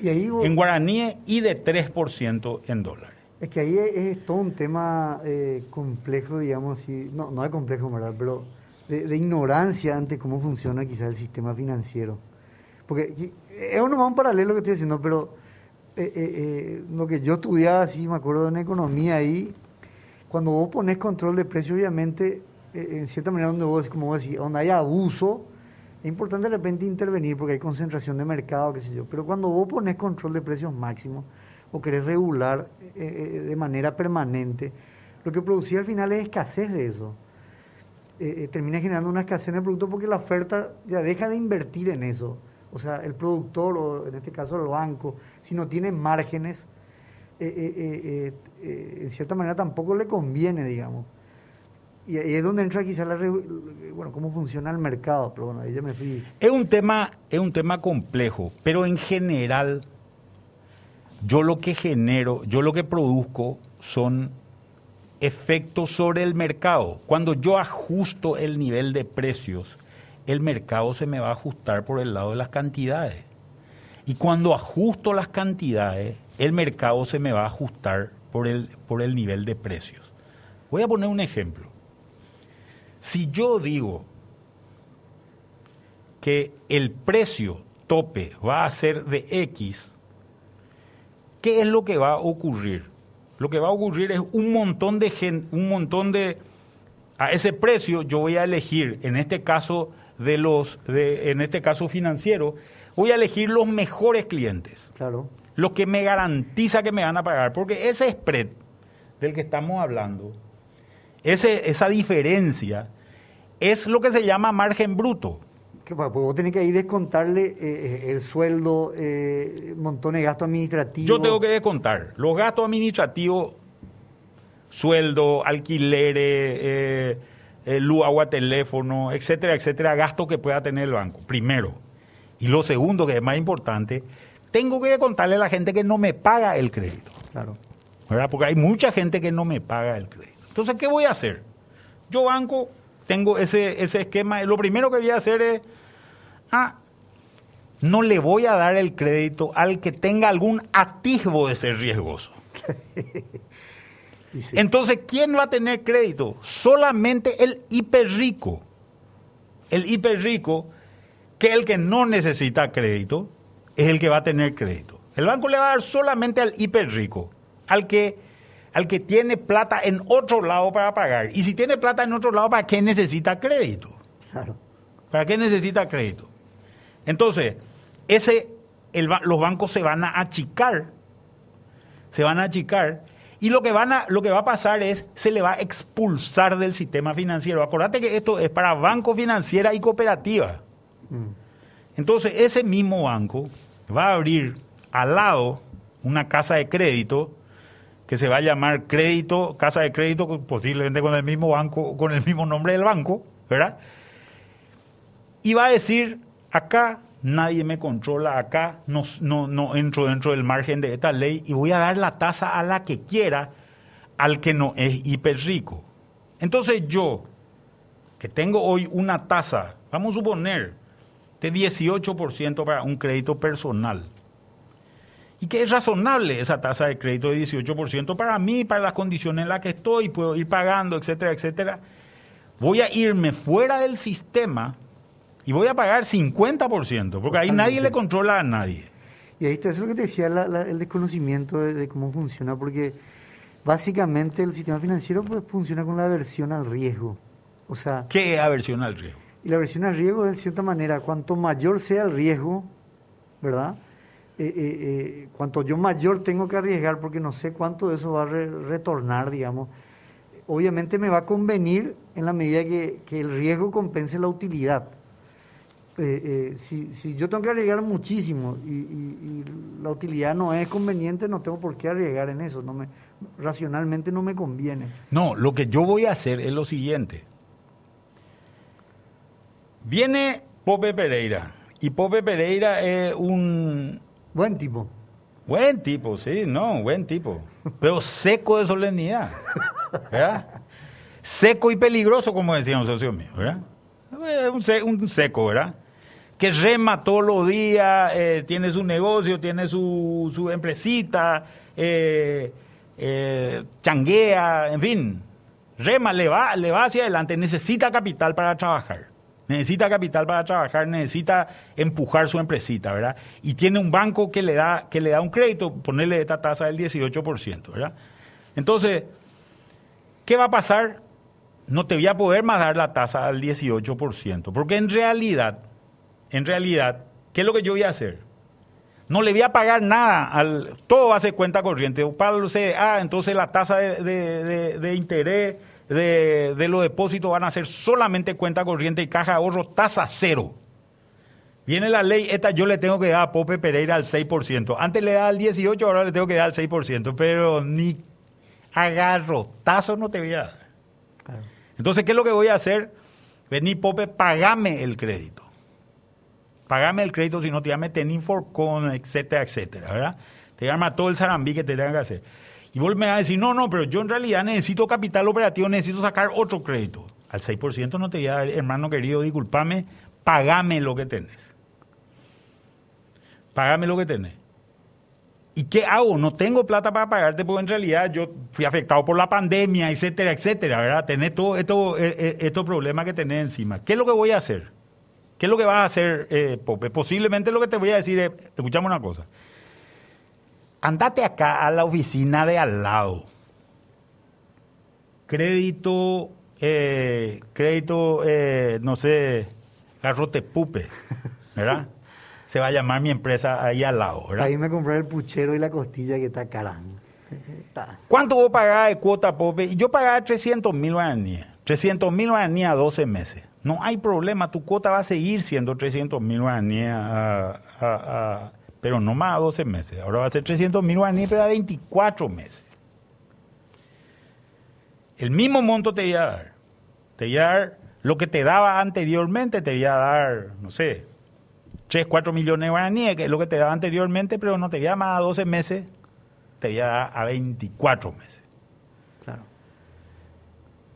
Y ahí en guaraníes y de 3% en dólares. Es que ahí es, todo un tema eh, complejo, digamos, no, no es complejo, ¿verdad? Pero de, ignorancia ante cómo funciona quizás el sistema financiero. Porque es un, un paralelo que estoy diciendo, pero eh, eh, lo que yo estudiaba, así me acuerdo en economía ahí, cuando vos pones control de precios, obviamente, en cierta manera, donde vos, como vos decís, donde hay abuso, es importante de repente intervenir porque hay concentración de mercado, qué sé yo. Pero cuando vos pones control de precios máximos o querés regular de manera permanente, lo que producía al final es escasez de eso. termina generando una escasez el producto porque la oferta ya deja de invertir en eso o sea, el productor o en este caso el banco, si no tiene márgenes, eh, eh, eh, en cierta manera tampoco le conviene, digamos. Y ahí es donde entra quizá la bueno, cómo funciona el mercado, pero bueno, ahí ya me fui. Es un tema, es un tema complejo, pero en general yo lo que genero, yo lo que produzco son efectos sobre el mercado. Cuando yo ajusto el nivel de precios, el mercado se me va a ajustar por el lado de las cantidades. Y cuando ajusto las cantidades, el mercado se me va a ajustar por el, por el nivel de precios. Voy a poner un ejemplo. Si yo digo que el precio tope va a ser de X, ¿qué es lo que va a ocurrir? Lo que va a ocurrir es un montón de gente, un montón de a ese precio yo voy a elegir, en este caso de los, de, en este caso financiero, voy a elegir los mejores clientes. Claro. Los que me garantiza que me van a pagar. Porque ese spread del que estamos hablando, ese, esa diferencia, es lo que se llama margen bruto. Que, pues vos tenés que ir descontarle eh, eh, el sueldo, eh, montones de gastos administrativos. Yo tengo que descontar los gastos administrativos, sueldo, alquileres, eh, el luz, agua, teléfono, etcétera, etcétera, gasto que pueda tener el banco, primero. Y lo segundo, que es más importante, tengo que contarle a la gente que no me paga el crédito. Claro. ¿verdad? Porque hay mucha gente que no me paga el crédito. Entonces, ¿qué voy a hacer? Yo, banco, tengo ese, ese esquema. Lo primero que voy a hacer es, ah, no le voy a dar el crédito al que tenga algún atisbo de ser riesgoso. Entonces, ¿quién va a tener crédito? Solamente el hiperrico. El hiperrico, que es el que no necesita crédito, es el que va a tener crédito. El banco le va a dar solamente al hiperrico, al que, al que tiene plata en otro lado para pagar. Y si tiene plata en otro lado, ¿para qué necesita crédito? Claro. ¿Para qué necesita crédito? Entonces, ese, los bancos se van a achicar, se van a achicar y lo que, van a, lo que va a pasar es, se le va a expulsar del sistema financiero. Acordate que esto es para banco financiera y cooperativa. Mm. Entonces, ese mismo banco va a abrir al lado una casa de crédito que se va a llamar crédito, casa de crédito, posiblemente con el mismo banco, con el mismo nombre del banco, ¿verdad? Y va a decir, acá nadie me controla acá, no, no, entro dentro del margen de esta ley y voy a dar la tasa a la que quiera al que no es hiper rico. Entonces yo, que tengo hoy una tasa, vamos a suponer, de 18% para un crédito personal, y que es razonable esa tasa de crédito de 18% para mí, para las condiciones en las que estoy, puedo ir pagando, etcétera, etcétera, voy a irme fuera del sistema y voy a pagar 50%, porque ahí nadie le controla a nadie. Y ahí está, eso es lo que te decía, el desconocimiento de, cómo funciona, porque básicamente el sistema financiero pues, funciona con la aversión al riesgo. O sea, ¿Qué es aversión al riesgo? Y la aversión al riesgo es, de cierta manera, cuanto mayor sea el riesgo, ¿verdad? Eh, eh, eh, cuanto yo mayor tengo que arriesgar porque no sé cuánto de eso va a retornar, digamos, obviamente me va a convenir en la medida que, el riesgo compense la utilidad. si, yo tengo que arriesgar muchísimo y, la utilidad no es conveniente, no tengo por qué arriesgar en eso. No me, racionalmente no me conviene. No, lo que yo voy a hacer es lo siguiente. Viene Pope Pereira. Y Pope Pereira es un... Buen tipo. Buen tipo, sí, no, buen tipo. Pero seco de solemnidad. ¿Verdad? Seco y peligroso, como decía un socio mío, ¿verdad? Un, seco, ¿verdad? Que rema todos los días, eh, tiene su negocio, tiene su, su empresita, eh, eh, changuea, en fin. Rema, le va, le va hacia adelante, necesita capital para trabajar necesita capital para trabajar, necesita empujar su empresita, ¿verdad? Y tiene un banco que le da, que le da un crédito, ponerle esta tasa del 18%, ¿verdad? Entonces, ¿qué va a pasar? No te voy a poder más dar la tasa al 18%, porque en realidad, en realidad, ¿qué es lo que yo voy a hacer? No le voy a pagar nada, al, todo va a ser cuenta corriente. Para los CDA, entonces la tasa de, de interés de, de los depósitos van a ser solamente cuenta corriente y caja de ahorro tasa cero. Viene la ley, esta yo le tengo que dar a Pope Pereira al 6%. Antes le daba al 18%, ahora le tengo que dar al 6%, pero ni agarro, tazo no te voy a dar. Entonces, ¿qué es lo que voy a hacer? Vení, Pope, pagame el crédito. Pagame el crédito, si no te llame Teninforcon, etcétera, etcétera, ¿verdad? Te llama todo el zarambí que te tenga que hacer. Y vos me vas a decir, no, no, pero yo en realidad necesito capital operativo, necesito sacar otro crédito. Al 6% no te voy a dar, hermano querido, discúlpame, pagame lo que tenés. Pagame lo que tenés. ¿Y qué hago? No tengo plata para pagarte porque en realidad yo fui afectado por la pandemia, etcétera, etcétera, ¿verdad? Tenés todo esto, eh, eh, estos problemas que tenés encima. ¿Qué es lo que voy a hacer? ¿Qué es lo que vas a hacer, eh, Pope? Posiblemente lo que te voy a decir es, escuchame una cosa andate acá a la oficina de al lado. Crédito, eh, crédito, eh, no sé, garrote pupe, ¿verdad? Se va a llamar mi empresa ahí al lado, ¿verdad? Ahí me compré el puchero y la costilla que está caramba. ¿Cuánto vos pagás de cuota, Pope? Yo pagaba 300 mil guaraníes. 300 mil guaraníes a 12 meses. No hay problema, tu cuota va a seguir siendo 300 mil guaraníes a pero no más a 12 meses. Ahora va a ser 300 mil guaraníes, pero a 24 meses. El mismo monto te voy a dar. Te voy a dar lo que te daba anteriormente, te voy a dar, no sé, 3, 4 millones de guaraníes, que es lo que te daba anteriormente, pero no te voy a dar más a 12 meses, te voy a dar a 24 meses. Claro.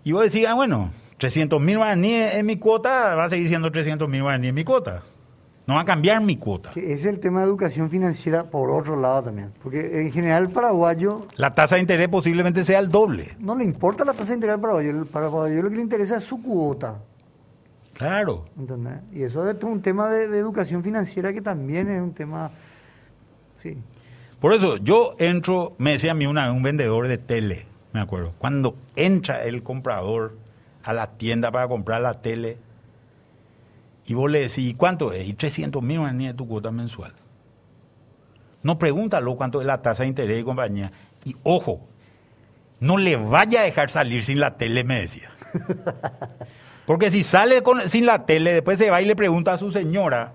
Y vos decís, ah, bueno, 300 mil guaraníes en mi cuota, va a seguir siendo 300 mil guaraníes en mi cuota. No va a cambiar mi cuota. es el tema de educación financiera por otro lado también. Porque en general el paraguayo... La tasa de interés posiblemente sea el doble. No le importa la tasa de interés al paraguayo. El paraguayo lo que le interesa es su cuota. Claro. ¿Entendés? Y eso es un tema de, educación financiera que también es un tema... Sí. Por eso yo entro, me decía a mí una, un vendedor de tele, me acuerdo, cuando entra el comprador a la tienda para comprar la tele, y vos le decís, ¿cuánto es? Y 300 mil guaraníes de tu cuota mensual. No pregúntalo cuánto es la tasa de interés y compañía. Y ojo, no le vaya a dejar salir sin la tele, me decía. Porque si sale sin la tele, después se va y le pregunta a su señora.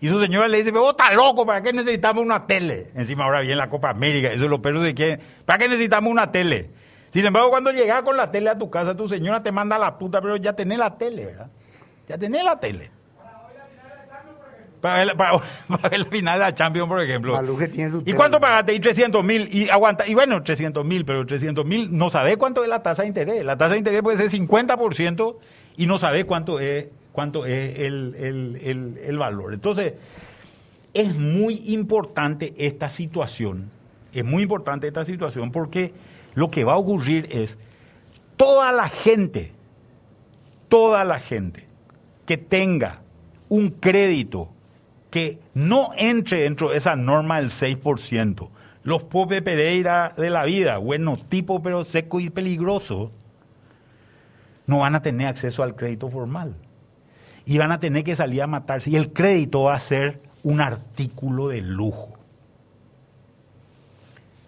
Y su señora le dice, vos estás loco, ¿para qué necesitamos una tele? Encima ahora viene la Copa América, eso es lo perros de quién. ¿Para qué necesitamos una tele? Sin embargo, cuando llegas con la tele a tu casa, tu señora te manda a la puta, pero ya tenés la tele, ¿verdad? Ya tenés la tele. Para ver, la final de la Champions, por ejemplo. ¿Y cuánto pagaste? Y 300 mil. Y aguanta. Y bueno, 300 mil, pero 300 mil no sabe cuánto es la tasa de interés. La tasa de interés puede ser 50% y no sabe cuánto es, cuánto es el, el valor. Entonces, es muy importante esta situación. Es muy importante esta situación porque lo que va a ocurrir es toda la gente, toda la gente que tenga un crédito que no entre dentro de esa norma del 6%. Los Pope Pereira de la vida, bueno tipo pero seco y peligroso, no van a tener acceso al crédito formal. Y van a tener que salir a matarse. Y el crédito va a ser un artículo de lujo.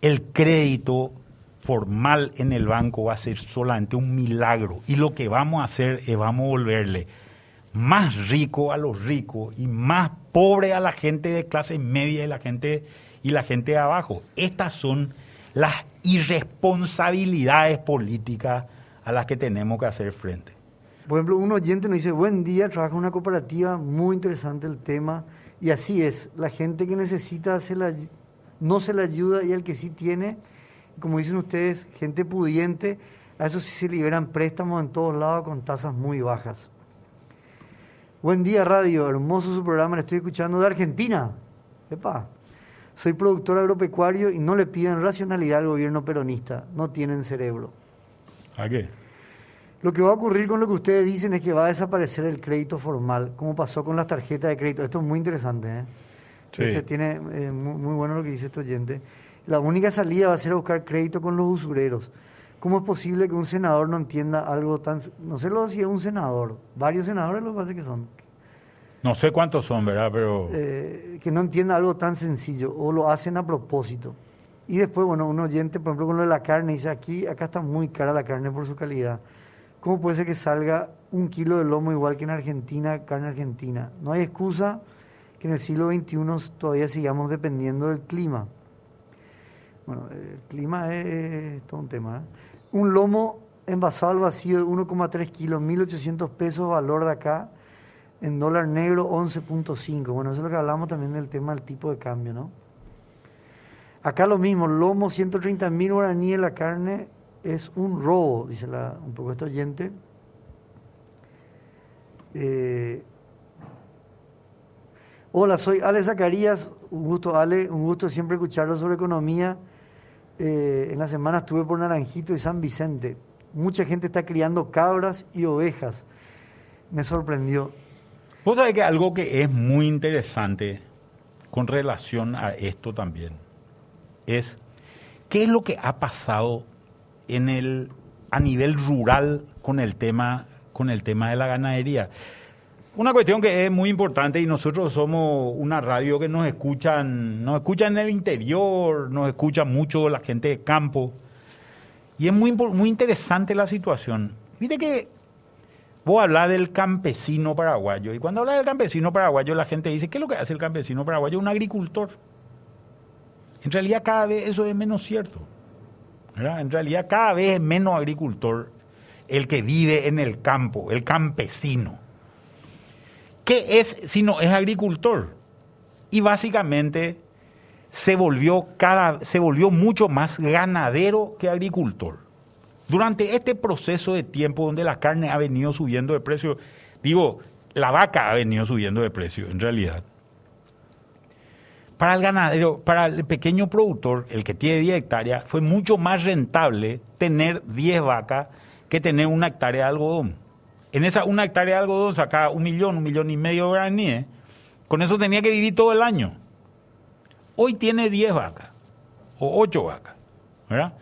El crédito formal en el banco va a ser solamente un milagro y lo que vamos a hacer es vamos a volverle más rico a los ricos y más pobre a la gente de clase media y la gente y la gente de abajo. Estas son las irresponsabilidades políticas a las que tenemos que hacer frente. Por ejemplo, un oyente nos dice, buen día, trabaja en una cooperativa, muy interesante el tema, y así es, la gente que necesita se la, no se le ayuda y el que sí tiene, como dicen ustedes, gente pudiente, a eso sí se liberan préstamos en todos lados con tasas muy bajas. Buen día, radio. Hermoso su programa. Le estoy escuchando de Argentina. Epa. Soy productor agropecuario y no le piden racionalidad al gobierno peronista. No tienen cerebro. ¿A qué? Lo que va a ocurrir con lo que ustedes dicen es que va a desaparecer el crédito formal, como pasó con las tarjetas de crédito. Esto es muy interesante. ¿eh? Sí. Este tiene eh, muy, muy bueno lo que dice este oyente. La única salida va a ser a buscar crédito con los usureros. ¿Cómo es posible que un senador no entienda algo tan... No sé lo si es un senador, varios senadores lo que pasa que son. No sé cuántos son, ¿verdad? Pero... Eh, que no entienda algo tan sencillo o lo hacen a propósito. Y después, bueno, un oyente, por ejemplo, con lo de la carne, dice aquí, acá está muy cara la carne por su calidad. ¿Cómo puede ser que salga un kilo de lomo igual que en Argentina, carne argentina? No hay excusa que en el siglo XXI todavía sigamos dependiendo del clima. Bueno, el clima es, todo un tema. ¿eh? Un lomo envasado al vacío de 1,3 kilos, 1.800 pesos valor de acá, en dólar negro 11.5. Bueno, eso es lo que hablamos también del tema del tipo de cambio, ¿no? Acá lo mismo, lomo 130 mil guaraníes la carne es un robo, dice la, un poco este oyente. Eh, hola, soy Ale Zacarías, un gusto Ale, un gusto siempre escucharlo sobre economía. Eh, en la semana estuve por Naranjito y San Vicente. Mucha gente está criando cabras y ovejas. Me sorprendió. Vos sabés que algo que es muy interesante con relación a esto también es qué es lo que ha pasado en el a nivel rural con el tema con el tema de la ganadería. Una cuestión que es muy importante y nosotros somos una radio que nos escuchan, nos escuchan en el interior, nos escucha mucho la gente de campo. Y es muy, muy interesante la situación. Viste que vos hablas del campesino paraguayo y cuando hablas del campesino paraguayo la gente dice, ¿qué es lo que hace el campesino paraguayo? Un agricultor. En realidad cada vez eso es menos cierto. En realidad cada vez es menos agricultor el que vive en el campo, el campesino. ¿Qué es si no es agricultor? Y básicamente se volvió, cada, se volvió mucho más ganadero que agricultor. Durante este proceso de tiempo donde la carne ha venido subiendo de precio, digo, la vaca ha venido subiendo de precio en realidad. Para el ganadero, para el pequeño productor, el que tiene 10 hectáreas, fue mucho más rentable tener 10 vacas que tener una hectárea de algodón. En esa una hectárea de algodón sacaba un millón, un millón y medio de graníes. Con eso tenía que vivir todo el año. Hoy tiene 10 vacas o 8 vacas. ¿verdad?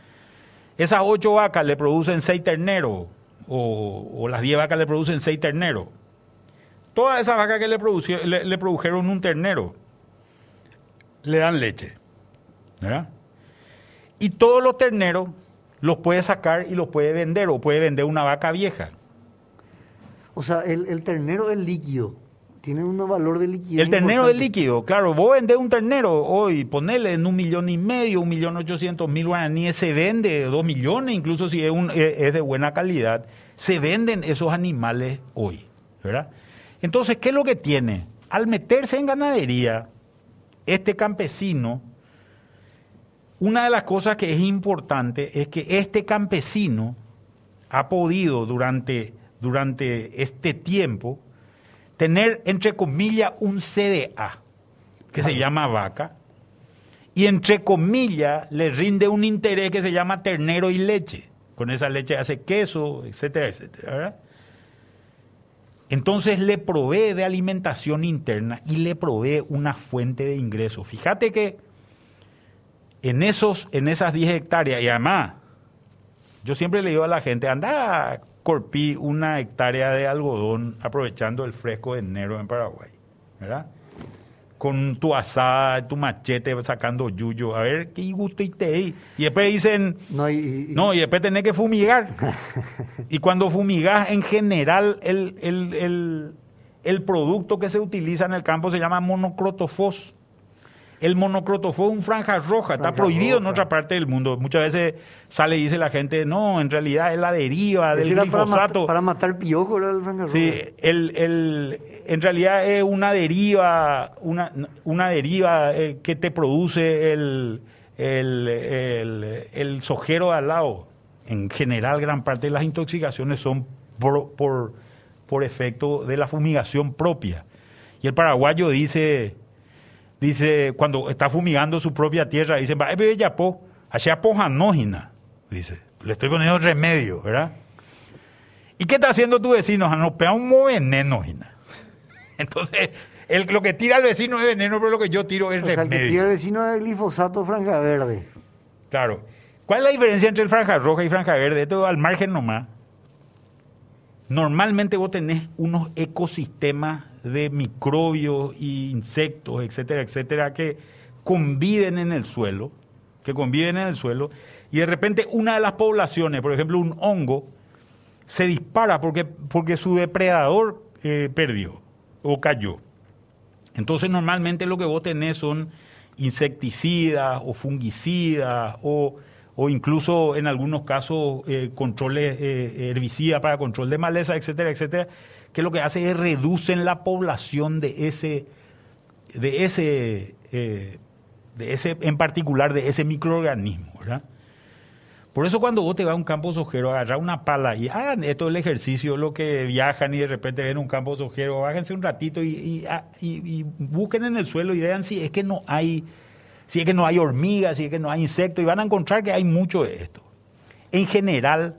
Esas 8 vacas le producen 6 terneros o, las 10 vacas le producen 6 terneros. Todas esas vacas que le, le, le produjeron un ternero le dan leche. ¿verdad? Y todos los terneros los puede sacar y los puede vender o puede vender una vaca vieja. O sea, el, el ternero es líquido. Tiene un valor de liquidez. El ternero importante. es líquido, claro. Vos vendés un ternero hoy, ponele en un millón y medio, un millón ochocientos mil guaraníes, se vende dos millones, incluso si es, un, es de buena calidad. Se venden esos animales hoy, ¿verdad? Entonces, ¿qué es lo que tiene? Al meterse en ganadería, este campesino, una de las cosas que es importante es que este campesino ha podido durante, durante este tiempo tener, entre comillas, un CDA, que se llama vaca, y entre comillas le rinde un interés que se llama ternero y leche. Con esa leche hace queso, etcétera, etcétera. ¿verdad? Entonces le provee de alimentación interna y le provee una fuente de ingreso. Fíjate que en, esos, en esas 10 hectáreas, y además, yo siempre le digo a la gente, anda corpí una hectárea de algodón aprovechando el fresco de enero en Paraguay, ¿verdad? con tu asada, tu machete, sacando yuyo. A ver, qué gusto y te Y después dicen, no, y, no, y después tenés que fumigar. y cuando fumigas, en general, el, el, el, el, producto que se utiliza en el campo se llama monocrotofos. El un franja roja, está prohibido en otra parte del mundo. Muchas veces sale y dice la gente, no, en realidad es la deriva del glifosato. Para, matar, piojos el franja roja. Sí, el, el, en realidad es una deriva, una, una deriva eh, que te produce el, el, el, sojero de al lado. En general, gran parte de las intoxicaciones son por, por, por efecto de la fumigación propia. Y el paraguayo dice dice, cuando está fumigando su propia tierra, dice, va, ya po, hacia pojanógina, dice, le estoy poniendo remedio, ¿verdad? ¿Y qué está haciendo tu vecino? No, pega un veneno, Entonces, el, lo que tira el vecino es veneno, pero lo que yo tiro es o remedio. Sea, el que tira el vecino es glifosato franja verde. Claro. ¿Cuál es la diferencia entre el franja roja y franja verde? Esto al margen nomás. Normalmente vos tenés unos ecosistemas de microbios e insectos, etcétera, etcétera, que conviven en el suelo, que conviven en el suelo, y de repente una de las poblaciones, por ejemplo un hongo, se dispara porque, porque su depredador eh, perdió o cayó. Entonces normalmente lo que vos tenés son insecticidas o fungicidas o, o incluso en algunos casos eh, controles eh, herbicidas para control de maleza, etcétera, etcétera, que lo que hace es reducen la población de ese, de ese, eh, de ese, en particular de ese microorganismo, ¿verdad? Por eso cuando vos te vas a un campo sojero, agarrar una pala y hagan esto el ejercicio, lo que viajan y de repente ven un campo sojero, bájense un ratito ah, y, y, busquen en el suelo y vean si es que no hay, si es que no hay hormigas, si es que no hay insectos, y van a encontrar que hay mucho de esto. En general,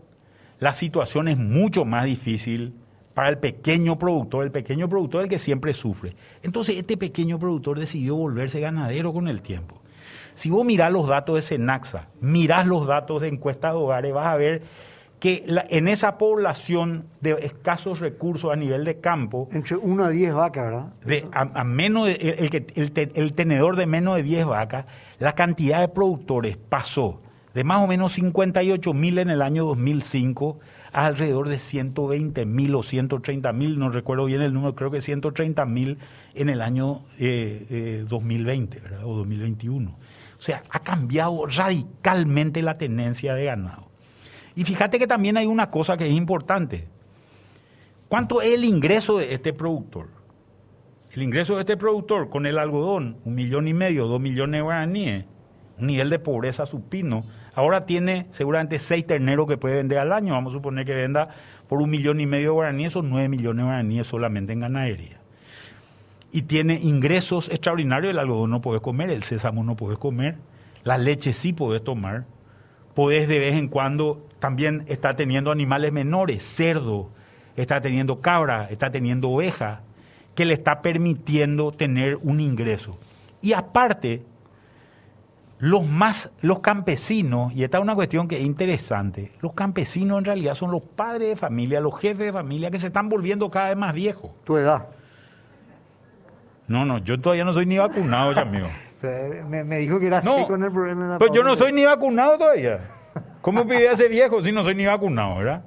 la situación es mucho más difícil para el pequeño productor, el pequeño productor el que siempre sufre. Entonces este pequeño productor decidió volverse ganadero con el tiempo. Si vos mirás los datos de Senaxa, mirás los datos de encuestas de hogares, vas a ver que en esa población de escasos recursos a nivel de campo... Entre 1 a 10 vacas, ¿verdad? De, a, menos el, el, tenedor de menos de 10 vacas, la cantidad de productores pasó de más o menos 58 mil en el año 2005 alrededor de 120 mil o 130 mil, no recuerdo bien el número, creo que 130 mil en el año 2020 eh, eh, o 2021. O sea, ha cambiado radicalmente la tendencia de ganado. Y fíjate que también hay una cosa que es importante. ¿Cuánto es el ingreso de este productor? El ingreso de este productor con el algodón, un millón y medio, dos millones de guaraníes, un nivel de pobreza supino, Ahora tiene seguramente seis terneros que puede vender al año. Vamos a suponer que venda por un millón y medio de guaraníes o nueve millones de guaraníes solamente en ganadería. Y tiene ingresos extraordinarios. El algodón no puedes comer, el sésamo no puedes comer, la leche sí puedes tomar. Podés de vez en cuando también está teniendo animales menores, cerdo, está teniendo cabra, está teniendo oveja, que le está permitiendo tener un ingreso. Y aparte, los más, los campesinos, y esta es una cuestión que es interesante, los campesinos en realidad son los padres de familia, los jefes de familia que se están volviendo cada vez más viejos. ¿Tu edad? No, no, yo todavía no soy ni vacunado, ya amigo. me, dijo que era así con el problema. pues yo no soy ni vacunado todavía. ¿Cómo vivía ese viejo si no soy ni vacunado, verdad?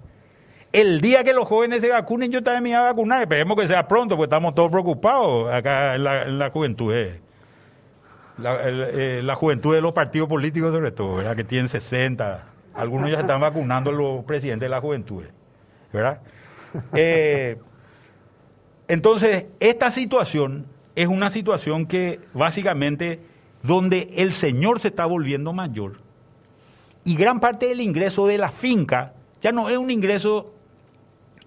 El día que los jóvenes se vacunen, yo también me voy a vacunar. Esperemos que sea pronto, porque estamos todos preocupados acá en la, en la juventud. Eh la, eh, la, juventud de los partidos políticos sobre todo, ¿verdad? que tienen 60, algunos ya están vacunando los presidentes de la juventud, ¿verdad? Eh, entonces, esta situación es una situación que básicamente donde el señor se está volviendo mayor y gran parte del ingreso de la finca ya no es un ingreso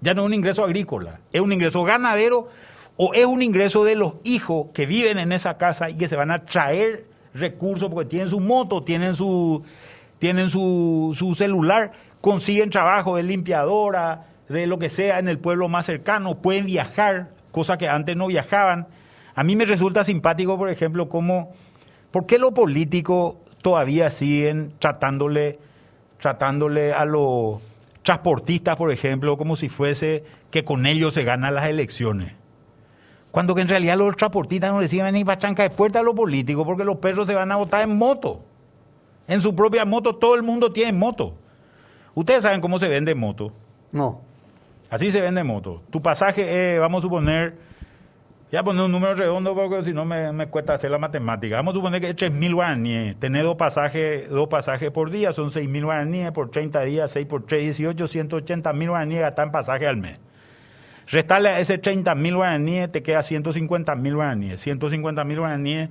ya no es un ingreso agrícola, es un ingreso ganadero o es un ingreso de los hijos que viven en esa casa y que se van a traer recursos porque tienen su moto, tienen su, tienen su, celular, consiguen trabajo de limpiadora, de lo que sea en el pueblo más cercano, pueden viajar, cosa que antes no viajaban. A mí me resulta simpático, por ejemplo, cómo, ¿por qué los políticos todavía siguen tratándole, tratándole a los transportistas, por ejemplo, como si fuese que con ellos se ganan las elecciones? Cuando que en realidad los transportistas no reciben ni para tranca de puerta a los políticos porque los perros se van a votar en moto. En su propia moto, todo el mundo tiene moto. Ustedes saben cómo se vende moto. No. Así se vende moto. Tu pasaje, vamos a suponer, ya poner un número redondo porque si no me, cuesta hacer la matemática. Vamos a suponer que es 3.000 guaraníes. Tener dos pasajes, dos pasajes por día son 6.000 guaraníes por 30 días, 6 por 3, 18, 180.000 guaraníes gastar en pasaje al mes. Restarle a ese 30.000 guaraníes, te queda 150.000 guaraníes. 150.000 guaraníes,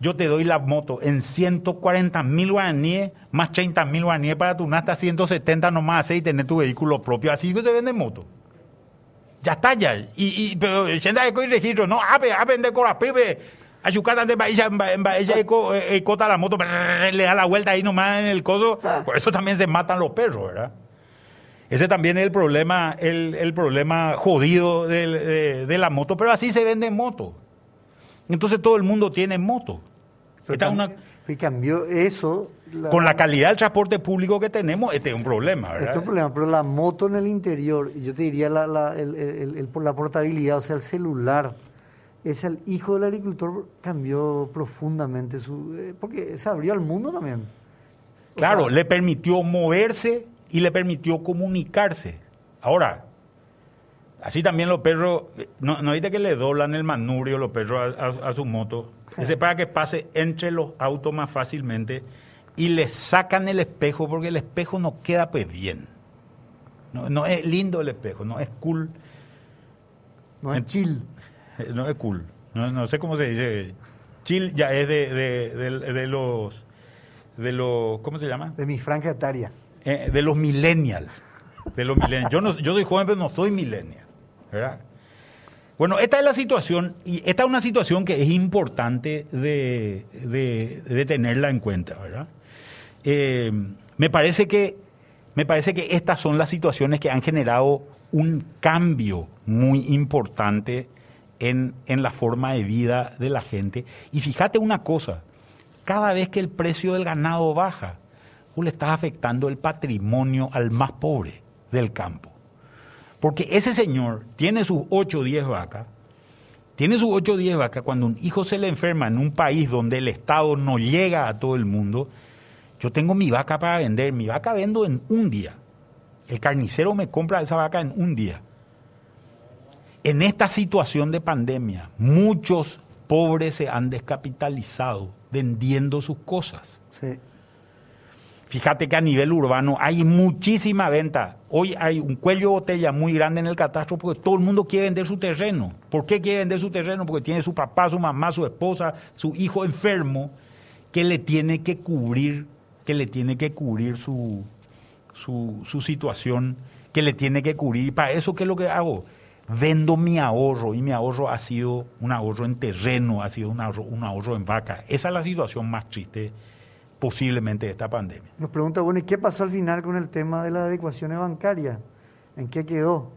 yo te doy la moto en 140.000 guaraníes, más 30.000 guaraníes para tu nasta, 170 nomás hacer y tener tu vehículo propio. Así que se vende moto. Ya está ya. Y, y pero senda de registro, no, ape, ape de cora, pepe. Ayucata de ella, ella eh, cota la moto, le da la vuelta ahí nomás en el codo. Por eso también se matan los perros, ¿verdad? Ese también es el problema, el, el problema jodido de, de, la moto, pero así se vende moto. Entonces todo el mundo tiene moto. y cambió eso. Con la calidad del transporte público que tenemos, este es un problema, ¿verdad? Este es un problema, pero la moto en el interior, yo te diría la, la, el, el, la portabilidad, o sea, el celular, es el hijo del agricultor cambió profundamente su... Eh, porque se abrió al mundo también. claro, le permitió moverse y le permitió comunicarse. Ahora, así también los perros, no, no que le doblan el manubrio los perros a, su moto, ese para que pase entre los autos más fácilmente y le sacan el espejo porque el espejo no queda pues bien. No, es lindo el espejo, no es cool. No es chill. No es cool. No, sé cómo se dice. Chill ya es de, de, los de los ¿cómo se llama? De mi franja etaria. Eh, de los millennials. De los millennials. Yo, no, yo soy joven, pero no soy millennial. ¿verdad? Bueno, esta es la situación, y esta es una situación que es importante de, de, tenerla en cuenta, ¿verdad? Eh, me, parece que, me parece que estas son las situaciones que han generado un cambio muy importante en, en la forma de vida de la gente. Y fíjate una cosa, cada vez que el precio del ganado baja, tú le estás afectando el patrimonio al más pobre del campo. Porque ese señor tiene sus 8 o 10 vacas, tiene sus 8 o 10 vacas, cuando un hijo se le enferma en un país donde el Estado no llega a todo el mundo, yo tengo mi vaca para vender, mi vaca vendo en un día. El carnicero me compra esa vaca en un día. En esta situación de pandemia, muchos pobres se han descapitalizado vendiendo sus cosas. Sí. Fíjate que a nivel urbano hay muchísima venta. Hoy hay un cuello de botella muy grande en el catastro porque todo el mundo quiere vender su terreno. ¿Por qué quiere vender su terreno? Porque tiene su papá, su mamá, su esposa, su hijo enfermo que le tiene que cubrir, que le tiene que cubrir su, su, situación, que le tiene que cubrir. para eso, ¿qué es lo que hago? Vendo mi ahorro y mi ahorro ha sido un ahorro en terreno, ha sido un ahorro, un ahorro en vaca. Esa es la situación más triste posiblemente esta pandemia. Nos pregunta, bueno, ¿y qué pasó al final con el tema de las adecuaciones bancarias? ¿En qué quedó?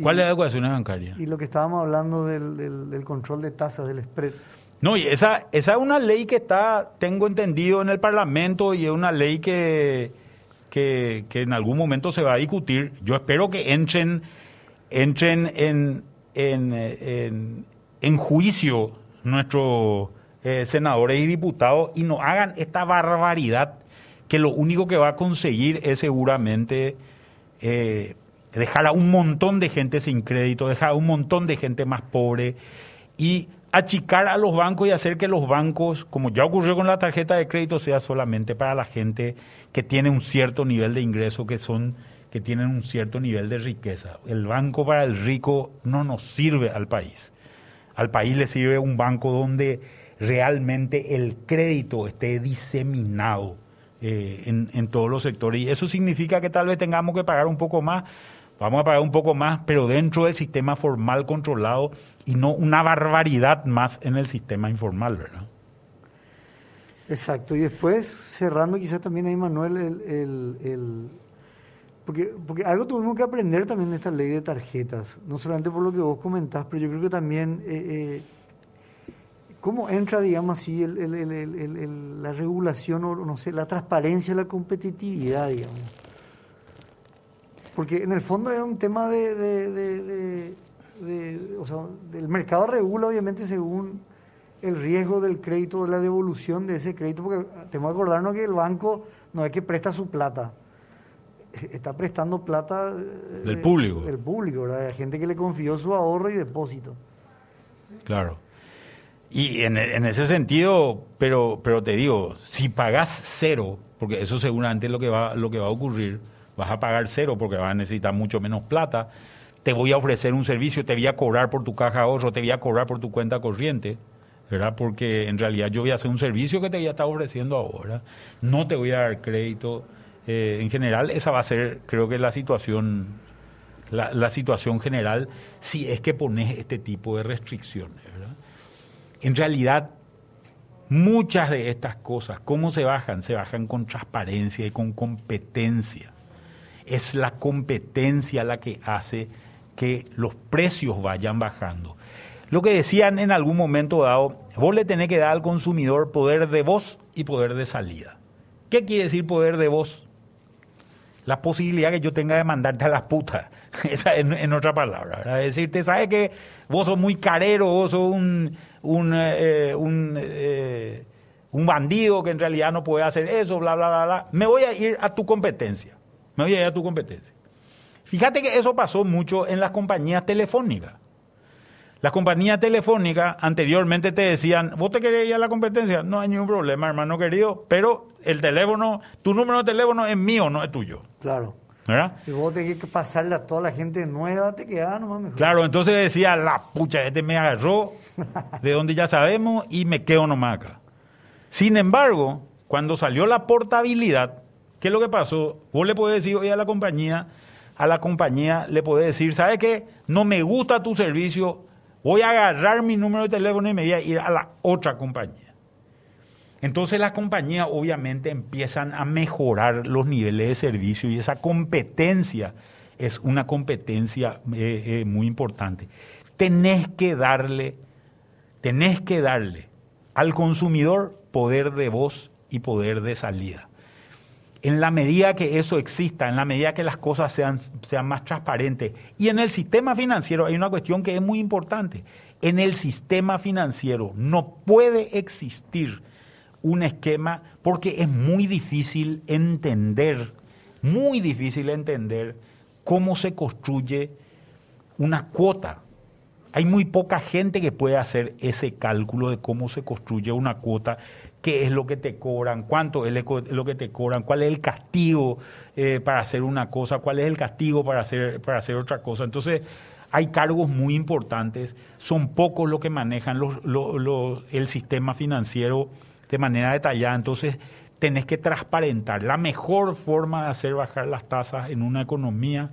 ¿Cuáles adecuaciones bancarias? Y lo que estábamos hablando del, control de tasas, del spread. No, y esa, esa es una ley que está, tengo entendido, en el Parlamento y es una ley que, que, en algún momento se va a discutir. Yo espero que entren, entren en, en, en, en juicio nuestro eh, senadores y diputados y no hagan esta barbaridad que lo único que va a conseguir es seguramente eh, dejar a un montón de gente sin crédito, dejar a un montón de gente más pobre y achicar a los bancos y hacer que los bancos, como ya ocurrió con la tarjeta de crédito, sea solamente para la gente que tiene un cierto nivel de ingreso, que son que tienen un cierto nivel de riqueza. El banco para el rico no nos sirve al país. Al país le sirve un banco donde realmente el crédito esté diseminado eh, en, todos los sectores. Y eso significa que tal vez tengamos que pagar un poco más, vamos a pagar un poco más, pero dentro del sistema formal controlado y no una barbaridad más en el sistema informal, ¿verdad? Exacto, y después cerrando quizás también ahí Manuel, el, porque, porque algo tuvimos que aprender también de esta ley de tarjetas, no solamente por lo que vos comentás, pero yo creo que también eh, eh, ¿Cómo entra, digamos así, la regulación o no sé, la transparencia, la competitividad, digamos? Porque en el fondo es un tema de, de, el mercado regula obviamente según el riesgo del crédito, la devolución de ese crédito, porque tenemos que acordarnos que el banco no es que presta su plata, está prestando plata eh, del público. Del público, ¿verdad? Hay gente que le confió su ahorro y depósito. Claro. Y en, ese sentido, pero, pero te digo, si pagas cero, porque eso seguramente es lo que va, lo que va a ocurrir, vas a pagar cero porque vas a necesitar mucho menos plata, te voy a ofrecer un servicio, te voy a cobrar por tu caja de ahorro, te voy a cobrar por tu cuenta corriente, ¿verdad? Porque en realidad yo voy a hacer un servicio que te voy a estar ofreciendo ahora, no te voy a dar crédito. Eh, en general, esa va a ser, creo que la situación, la, la situación general, si es que pones este tipo de restricciones, ¿verdad? En realidad, muchas de estas cosas, ¿cómo se bajan? Se bajan con transparencia y con competencia. Es la competencia la que hace que los precios vayan bajando. Lo que decían en algún momento dado, vos le tenés que dar al consumidor poder de voz y poder de salida. ¿Qué quiere decir poder de voz? La posibilidad que yo tenga de mandarte a. Esa en, en otra palabra. Decirte, ¿sabes que Vos sos muy carero, vos sos un, un, eh, un, eh, un bandido que en realidad no puede hacer eso, bla, bla, bla, bla. Me voy a ir a tu competencia. Me voy a ir a tu competencia. Fíjate que eso pasó mucho en las compañías telefónicas. Las compañías telefónicas anteriormente te decían, ¿vos te querés ir a la competencia? No hay ningún problema, hermano querido, pero el teléfono, tu número de teléfono es mío, no es tuyo. Claro. ¿Verdad? Y vos tenés que pasarle a toda la gente nueva, te quedás nomás mejor. Claro, entonces decía, la pucha, este me agarró, de donde ya sabemos, y me quedo nomás acá. Sin embargo, cuando salió la portabilidad, ¿qué es lo que pasó? Vos le podés decir hoy a la compañía, a la compañía le podés decir, ¿sabes qué? No me gusta tu servicio, voy a agarrar mi número de teléfono y me voy a ir a la otra compañía. Entonces las compañías obviamente empiezan a mejorar los niveles de servicio y esa competencia es una competencia eh, eh, muy importante. Tenés que darle, tenés que darle al consumidor poder de voz y poder de salida. En la medida que eso exista, en la medida que las cosas sean, sean más transparentes. Y en el sistema financiero hay una cuestión que es muy importante. En el sistema financiero no puede existir un esquema porque es muy difícil entender, muy difícil entender cómo se construye una cuota. Hay muy poca gente que puede hacer ese cálculo de cómo se construye una cuota, qué es lo que te cobran, cuánto es lo que te cobran, cuál es el castigo eh, para hacer una cosa, cuál es el castigo para hacer, para hacer otra cosa. Entonces, hay cargos muy importantes, son pocos los que manejan el sistema financiero de manera detallada. Entonces, tenés que transparentar. La mejor forma de hacer bajar las tasas en una economía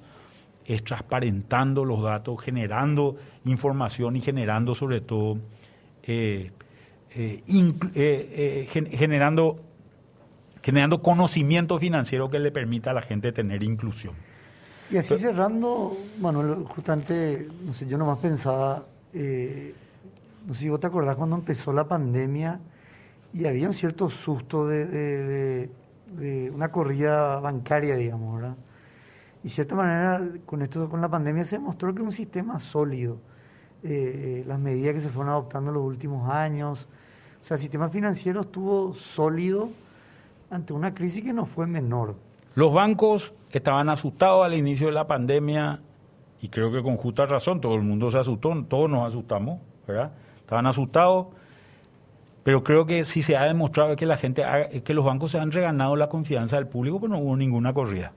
es transparentando los datos, generando información y generando sobre todo, eh, eh, eh, generando, generando conocimiento financiero que le permita a la gente tener inclusión. Y así cerrando, Manuel, justamente, no sé, yo nomás pensaba, no sé si vos te acordás cuando empezó la pandemia, y había un cierto susto de, una corrida bancaria, digamos, ¿verdad? Y de cierta manera, con esto, con la pandemia, se mostró que un sistema sólido. Eh, las medidas que se fueron adoptando en los últimos años. O sea, el sistema financiero estuvo sólido ante una crisis que no fue menor. Los bancos estaban asustados al inicio de la pandemia y creo que con justa razón, todo el mundo se asustó, todos nos asustamos, ¿verdad? Estaban asustados pero creo que si se ha demostrado que la gente, que los bancos se han reganado la confianza del público, pues no hubo ninguna corrida.